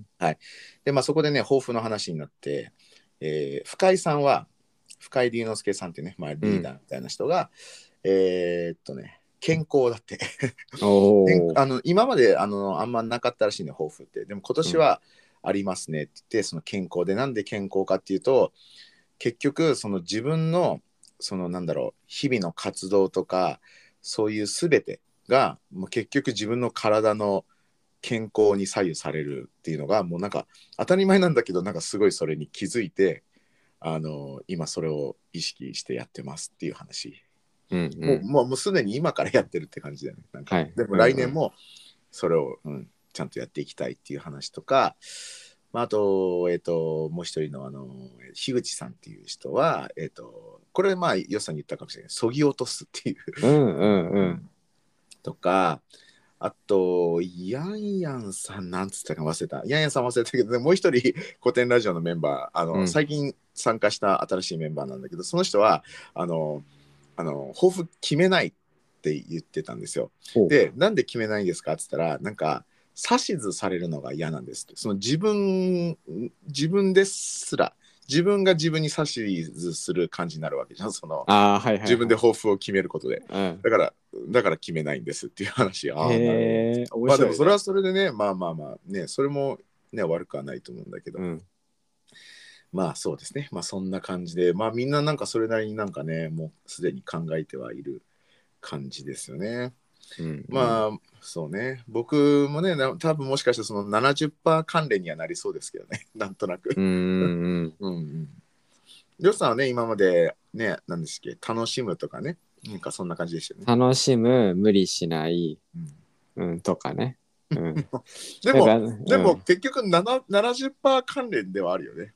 で、まあ、そこでね、抱負の話になって、えー深井さんは、深井龍之介さんっていうね、まあ、リーダーみたいな人が、えーっとね、健康だって。<laughs> あの今まであのあんまなかったらしいね、抱負って。でも今年はありますねって言って、その健康で、なんで健康かっていうと、結局、その自分の、そのなんだろう、日々の活動とか、そういうすべてが、もう結局自分の体の健康に左右されるっていうのが、もうなんか当たり前なんだけど、なんかすごいそれに気づいて、あの今それを意識してやってますっていう話。うんうんもうもうすでに今からやってるって感じだよね。なんかはいでも来年もそれを、うん、ちゃんとやっていきたいっていう話とか、まあ、あと、えっ、と、もう一人のあの、樋口さんっていう人は、えっ、と、これまあ、よっさんに言ったかもしれない。そぎ落とすっていう。うんうんうん。とか、あと、ヤンヤンさん、なんつったか忘れた。ヤンヤンさん忘れたけど、もう一人、古典ラジオのメンバー、あの、うん最近参加した新しいメンバーなんだけど、その人は、あの、あの、抱負決めないって言ってたんですよ。で、なんで決めないんですかって言ったら、なんか、指図されるのが嫌なんですって。その自分、自分ですら、自分が自分に指図する感じになるわけじゃん。その、はいはい。自分で。抱負を決めることで。うん。だから、だから決めないんですっていう話。ああ、なるほど。へえ、面まあで。もそれはそれでね、まあまあまあね、それもね、悪くはないと思うんだけど、うん。まあそうですね、まあそんな感じで、まあみんななんかそれなりになんかね、もうすでに考えてはいる感じですよね。うん、まあそうね、僕もね、な多分もしかしてその70%関連にはなりそうですけどね、<laughs> なんとなく。うんうんうん。うん。りょうさんはね、今までね、何ですっけ、楽しむとかね、なんかそんな感じでしたよね。楽しむ、無理しない、うん。うん、とかね。うん、<laughs> でも、だからでも、うん。結局7 70%関連ではあるよね。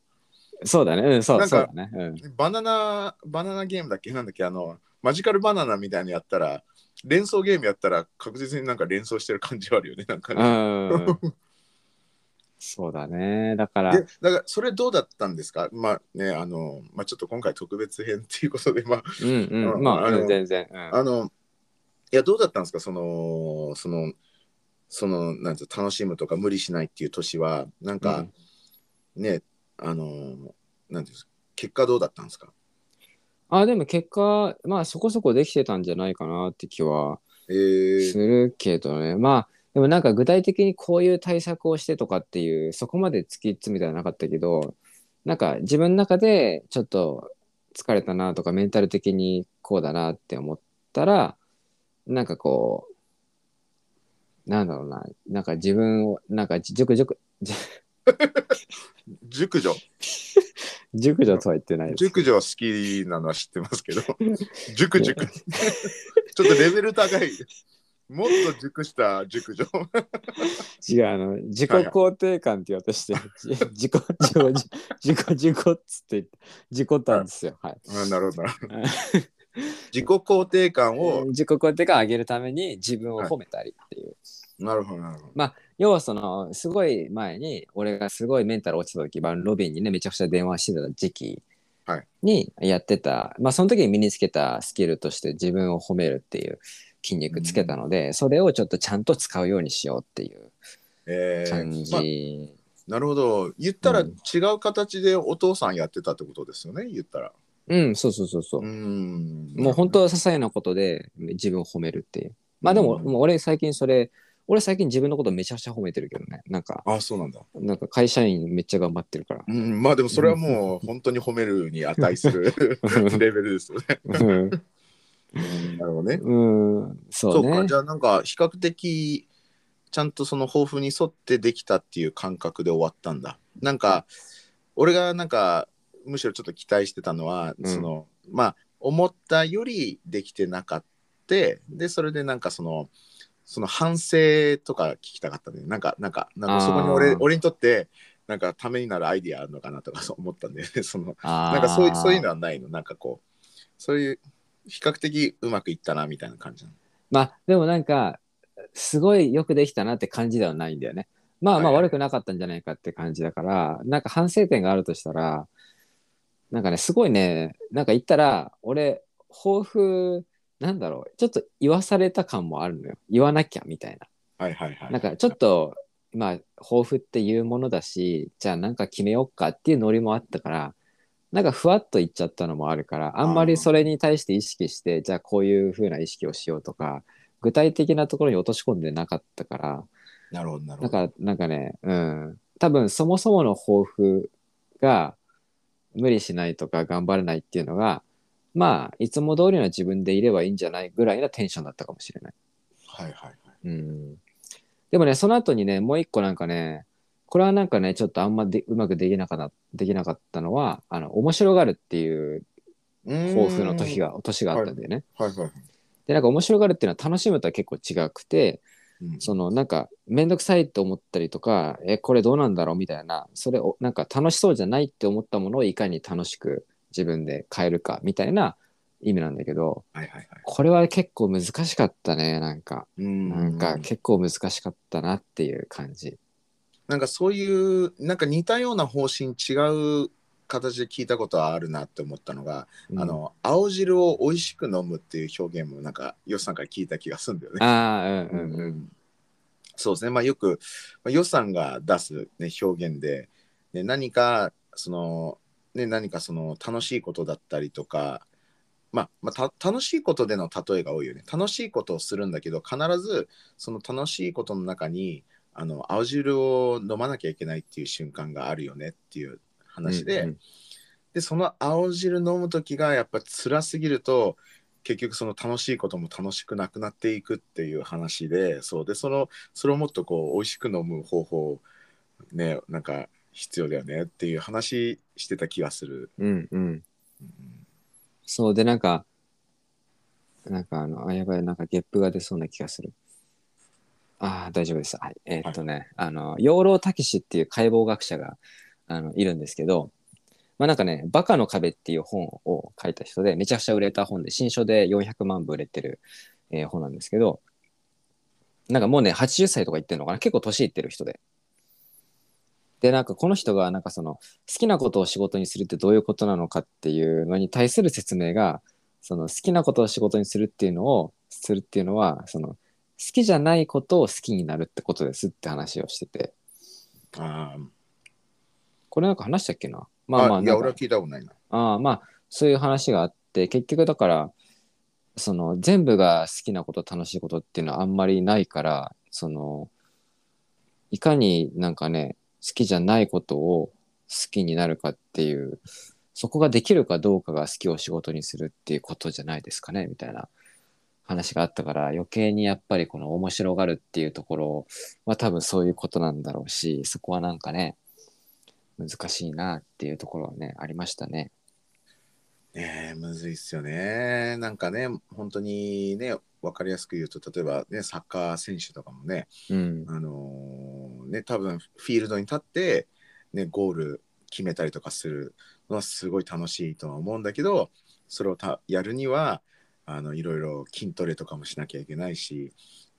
そうだね、うん、そうなんかそうだね。うん。バナナ、バナナゲームだっけ？なんだっけ？あの、マジカルバナナみたいにやったら、連想ゲームやったら確実になんか連想してる感じはあるよね。なんかね。うん。そうだね。だからで、、だからそれどうだったんですか？まあね、あの、まあちょっと今回特別編っていうことで、まあ、うんうん、うんまあ、あ全然。うんあの、いや、どうだったんですか？その、その、その、なんて楽しむとか無理しないっていう年は、なんか、ね、あの、なんていうんですか？結果どうだったんですか？あ、でも結果、まあそこそこできてたんじゃないかなって気はえーするけどね。まあ、でもなんか具体的にこういう対策をしてとかっていう、そこまで突き詰めてはなかったけど、なんか自分の中でちょっと疲れたなとかメンタル的にこうだなって思ったら、なんかこう、なんだろうな、なんか自分を、なんか熟女、じ熟女。<laughs> 熟女とは言ってないです。熟女は好きなのは知ってますけど、<laughs> 熟熟。<laughs> ちょっとレベル高い。もっと熟した熟女。違う、あの、自己肯定感って言おうとして、じ自己、自己、自己、自己っつって、自己ったんですよ。はい。あなるほどなるほど。自己肯定感を、自己肯定感を上げるために自分を褒めたりっていう。なるほどなるほど。要はその、すごい前に、俺がすごいメンタル落ちた時、まあロビンにね、めちゃくちゃ電話してた時期はいにやってた、まあその時に身につけたスキルとして自分を褒めるっていう筋肉つけたので、それをちょっとちゃんと使うようにしようっていうえ感ーじ。まあなるほど。言ったらうん違う形でお父さんやってたってことですよね、言ったら。うん、そうそうそうそうう。ん。もう本当些細なことで自分を褒めるっていう。まあでも、うんもう俺最近それ、俺最近自分のことめちゃくちゃ褒めてるけどね。なんか、あそうなんだ。なんか会社員めっちゃ頑張ってるから。うん、まあでもそれはもう本当に褒めるに値する <laughs> レベルですよね。うんうんなるほどね。うん、そそううか、ねじ。ゃあなんか比較的ちゃんとその抱負に沿ってできたっていう感覚で終わったんだ。なんか俺がなんかむしろちょっと期待してたのは、うんそのまあ思ったよりできてなかったでそれでなんかそのその反省とか聞きたかったね。なんかなんかなんかそこに俺俺にとってなんかためになるアイディアあるのかなとかそう思ったんで <laughs> そのななんかそういそういうのはないのなんかこうそういう比較的うまくいったなみたいな感じなの。まあでもなんかすごいよくできたなって感じではないんだよね。まあまあはいはい悪くなかったんじゃないかって感じだから、なんか反省点があるとしたらなんかねすごいねなんか言ったら俺抱負なんだろうちょっと言わされた感もあるのよ言わなきゃみたいな。はいはいはい。なんかちょっとまあ抱負っていうものだしじゃあなんか決めようかっていうノリもあったからなんかふわっと言っちゃったのもあるからあんまりそれに対して意識してじゃあこういう風な意識をしようとか具体的なところに落とし込んでなかったからなるほどなるほど。なんかなんかねうん多分そもそもの抱負が無理しないとか頑張れないっていうのがまあいつも通りの自分でいればいいんじゃないぐらいなテンションだったかもしれない。はいはいはい。うんでもね、その後にね、もう一個なんかね、これはなんかね、ちょっとあんまでうまくできなかったできなかったのは、あの、面白がるっていう抱負の時が。が、年があったんだよね。はいはいはい。で、なんか面白がるっていうのは楽しむとは結構違くて、うんそのなんかめんどくさいと思ったりとか、え、これどうなんだろうみたいな、それをなんか楽しそうじゃないって思ったものをいかに楽しく自分で変えるかみたいな意味なんだけど、はいはいはい。これは結構難しかったね、なんか。うんなんか結構難しかったなっていう感じ。なんかそういうなんか似たような方針違う形で聞いたことはあるなって思ったのが、うんあの青汁を美味しく飲むっていう表現もなんかよっさんから聞いた気がするんだよね。ああ、うんうんうん。んそうですね、まあ、よく、まあ、予算が出す、ね、表現で、ね、何かその、ね、何かその楽しいことだったりとか、まあまあ、た楽しいことでの例えが多いよね。楽しいことをするんだけど必ずその楽しいことの中にあの青汁を飲まなきゃいけないっていう瞬間があるよねっていう話で,、うんうんでその青汁飲む時がやっぱ辛すぎると結局その楽しいことも楽しくなくなっていくっていう話でそう。でそのそれをもっとこう美味しく飲む方法ねなんか必要だよねっていう話してた気がする。うんうん。うんそうで、なんか、なんかあの、あ、やばい、なんかゲップが出そうな気がする。ああ、大丈夫です。はい。えーっとね、あの、養老たけしっていう解剖学者があのいるんですけど、まあなんかね、バカの壁っていう本を書いた人で、めちゃくちゃ売れた本で、新書で400万部売れてる、えー本なんですけど、なんかもうね、80歳とか言ってるのかな？結構年いってる人で。で、なんかこの人が、なんかその、好きなことを仕事にするってどういうことなのかっていうのに対する説明が、その好きなことを仕事にするっていうのを、するっていうのは、その、好きじゃないことを好きになるってことですって話をしてて、あー。これなんか話したっけな？まあまあ、いや、俺は聞いたことないな。ああまあそういう話があって結局だからその全部が好きなこと楽しいことっていうのはあんまりないからそのいかになんかね好きじゃないことを好きになるかっていうそこができるかどうかが好きを仕事にするっていうことじゃないですかねみたいな話があったから余計にやっぱりこの面白がるっていうところは多分そういうことなんだろうしそこはなんかね難しいなっていうところはねありましたね。ねえ、むずいっすよね。なんかね、本当にね、わかりやすく言うと、例えばね、サッカー選手とかもね、うんあのーね、多分フィールドに立って、ね、ゴール決めたりとかするのはすごい楽しいとは思うんだけど、それをたやるには、あのいろいろ筋トレとかもしなきゃいけないし、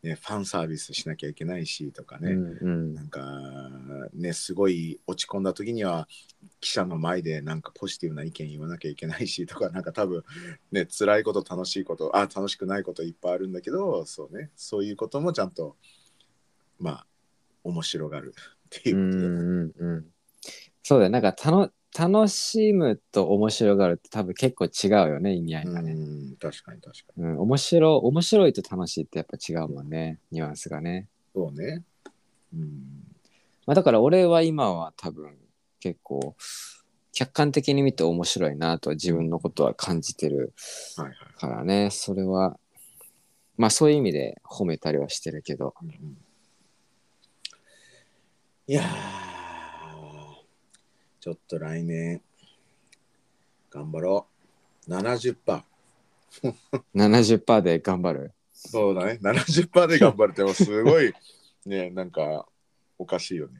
ね、ファンサービスしなきゃいけないしとかね、うんうん。なんかねすごい落ち込んだ時には記者の前でなんかポジティブな意見言わなきゃいけないし <laughs> とかなんか多分ね辛いこと楽しいことあ楽しくないこといっぱいあるんだけどそうね。そういうこともちゃんとまあ面白がる <laughs> っていううことで、んうんうんそうだよなんかたの楽しむと面白がるって多分結構違うよね、意味合いがね。うん、確かに確かに。うん、面白面白いと楽しいってやっぱ違うもんね、ニュアンスがね。そうね。うん。まあ、だから俺は今は多分結構客観的に見て面白いなとは自分のことは感じてるはいはい。からね、それは、まあそういう意味で褒めたりはしてるけど、うんうんいやー、ちょっと来年、頑張ろう。70%。<laughs> 70%で頑張る？そうだね。70%で頑張るって、すごい、<laughs> ね、なんか、おかしいよね。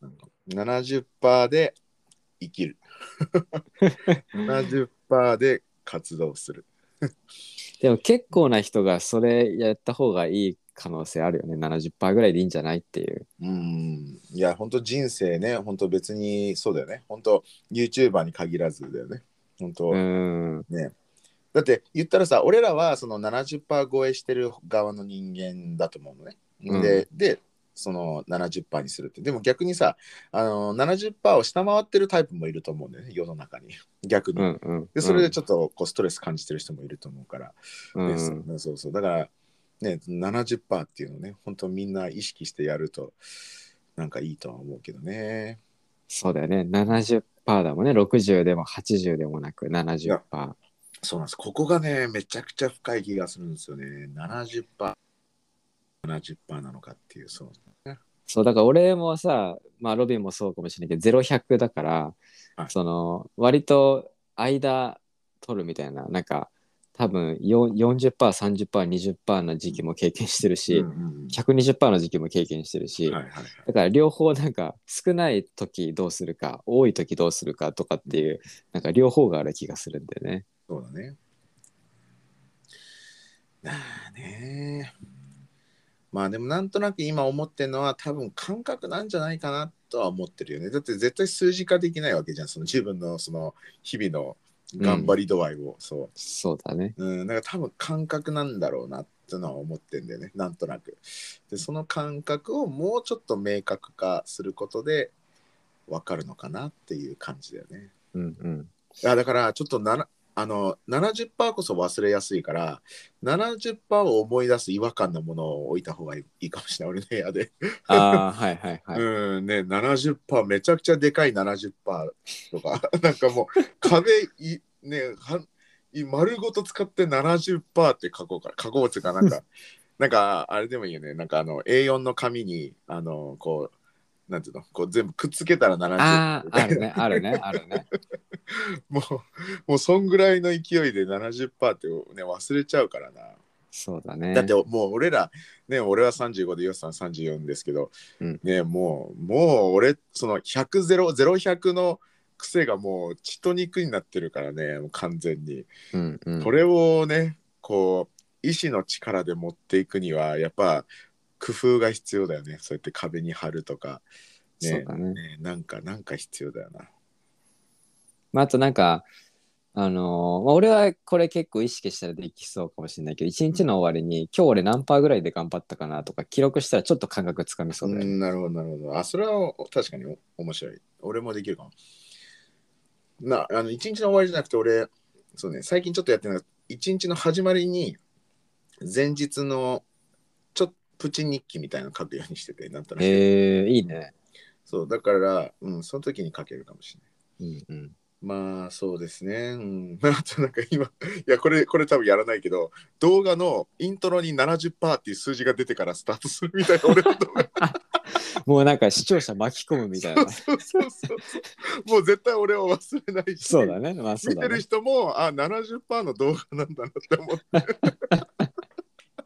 なんか70%で生きる。<laughs> 70%で活動する。でも結構な人がそれやった方がいい可能性あるよね。70%ぐらいでいいんじゃないっていう。うん。いや、本当人生ね、本当別にそうだよね。本当 YouTuber に限らずだよね。本当、うん。ね。だって言ったらさ、俺らはその70%超えしてる側の人間だと思うのね。うんで、で、その70%にするって。でも逆にさ、あの70%を下回ってるタイプもいると思うんだよね、世の中に。逆に。うんうん。で、それでちょっとこうストレス感じてる人もいると思うから。うんうそうそう。だから、ね、70%っていうのをね、本当みんな意識してやると、なんかいいとは思うけどね。そうだよね。70%だもんね。60でも80でもなく70%。そうなんです。ここがね、めちゃくちゃ深い気がするんですよね。70%。70%なのかっていう、そう。そう、だから俺もさ、まあロビンもそうかもしれないけど、0100だから、はいその、割と間取るみたいな、なんか、多分よ40%、30%、20%の時期も経験してるし、うんうん120%の時期も経験してるし、はいはいはい。だから両方なんか少ない時どうするか多い時どうするかとかっていうなんか両方がある気がするんだよね。そうだね。なあね。まあでもなんとなく今思ってるのは多分感覚なんじゃないかなとは思ってるよね。だって絶対数字化できないわけじゃん。その自分のその日々の頑張り度合いを。そう。そうだね。うん、だから多分感覚なんだろうなってのは思ってんだよね、なんとなく。で、その感覚をもうちょっと明確化することで分かるのかなっていう感じだよね。うんうん。いや、だからちょっとななあの70%こそ忘れやすいから、70%を思い出す違和感なものを置いた方がいいかもしれない、俺の部屋で。ああ、はいはいはい。うんね、70%めちゃくちゃでかい70%とか <laughs> なんかもう壁いねはい丸ごと使って70%って書こうから書こうっていうかなんかなんかあれでもいいよねなんかあの A4 の紙にあのこうなんていうのこう全部くっつけたら70ああ、るね、あるね、あるね。<laughs> もうもうそんぐらいの勢いで70%ってね忘れちゃうからな。そうだね。だってもう俺ら、ね、俺は35でヨスさん34ですけど、うんね、もう、もう俺、その100、0、0100の癖がもう血と肉になってるからね、もう完全に。うんうん、これをね、こう、意志の力で持っていくには、やっぱ工夫が必要だよね。そうやって壁に貼るとか、ねそうだね。ねなんか、なんか必要だよな。まあ、あとなんか、あのーまあ、俺はこれ結構意識したらできそうかもしれないけど、一日の終わりに、今日俺何パーぐらいで頑張ったかなとか、記録したらちょっと感覚つかみそうだよね。ん、なるほど、なるほど。あ、それは確かにお面白い。俺もできるかも。な、あの、一日の終わりじゃなくて、俺、そうね、最近ちょっとやってるのが、一日の始まりに、前日の、プチ日記みたいなの書くようにしてて、なんとなく。えー、いいね。そう、だから、うん、その時に書けるかもしれない。うんうん。まあそうですね。うん。<laughs> あとなんか今、いや、これ、これ多分やらないけど、動画のイントロに70%っていう数字が出てからスタートするみたいな、俺の動画。<laughs> もうなんか視聴者巻き込むみたいな。そうそうそう。もう絶対俺は忘れないし。そうだね。まあそう見てるだね。人も、あ、70%の動画なんだなって思って。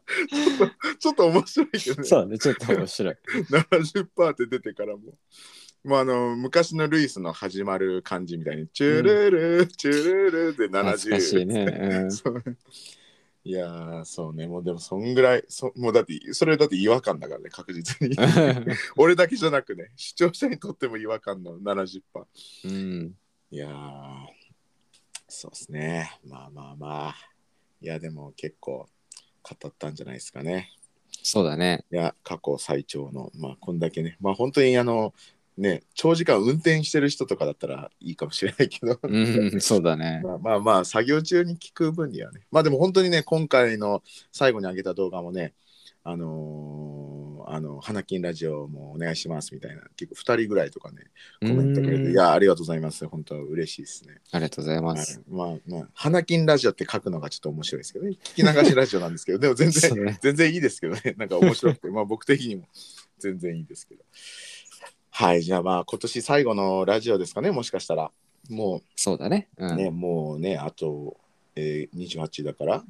ちょっと、ちょっと面白いけどね。そうだね。ちょっと面白い。70%って出てからも。まあ、あの昔のルイスの始まる感じみたいに、チュルル、チュルルで70。懐かしいね。<laughs> そういやー、そうね、もうでもそんぐらい、そもうだって、それだって違和感だからね、確実に。うん。俺だけじゃなくね、視聴者にとっても違和感の70%。うん。いやー、そうですね。まあまあまあ。いや、でも結構語ったんじゃないですかね。そうだね。いや、過去最長の、まあ、こんだけね、まあ本当にあの、ね、長時間運転してる人とかだったらいいかもしれないけど、うん、そうだね。<laughs> まあまあまあ、作業中に聞く分にはね。まあでも本当にね、今回の最後に上げた動画もね、あのーあの、花金ラジオもお願いしますみたいな、結構2人ぐらいとかね、コメントくれて、うんいや、ありがとうございます。本当嬉しいですね。ありがとうございまはいす。まあまあ、花金ラジオって書くのがちょっと面白いですけどね。聞き流しラジオなんですけど、でも全然全然いいですけどね。なんか面白くて、まあ僕的にも全然いいですけど。はい、じゃあまあ今年最後のラジオですかね、もしかしたら。もそうだね。う。うんね、もうね、あと、えー、28だから、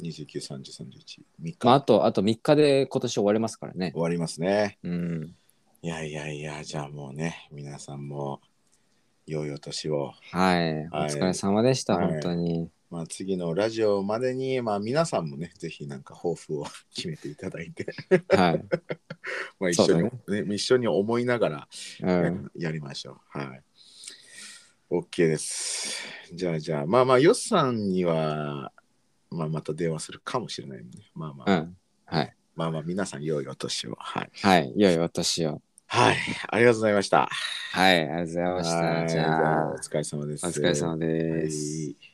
29、30、31、3日、まあ、あと、あと3日で今年終わりますからね。終わりますね。うん。いやいやいや、じゃあもうね、皆さんも良いお年を。はい。お疲れ様でした、はい本当に。まあ、次のラジオまでに、まあ、皆さんもね、ぜひなんか抱負を <laughs> 決めていただいて、はい。<laughs> まあ一緒に、そうだね一緒に思いながらうや,、ん。やりましょう。はい。OK です。じゃあじゃあ、まあまあ、ヨスさんには、まあ、また電話するかもしれないんで、まあまあ、うん。はい。まあまあ、皆さん良いお年を。はい。はい。良いお年を。はい。ありがとうございました。はい。ありがとうございました。はいじゃあお、疲れ様です。お疲れ様です。はい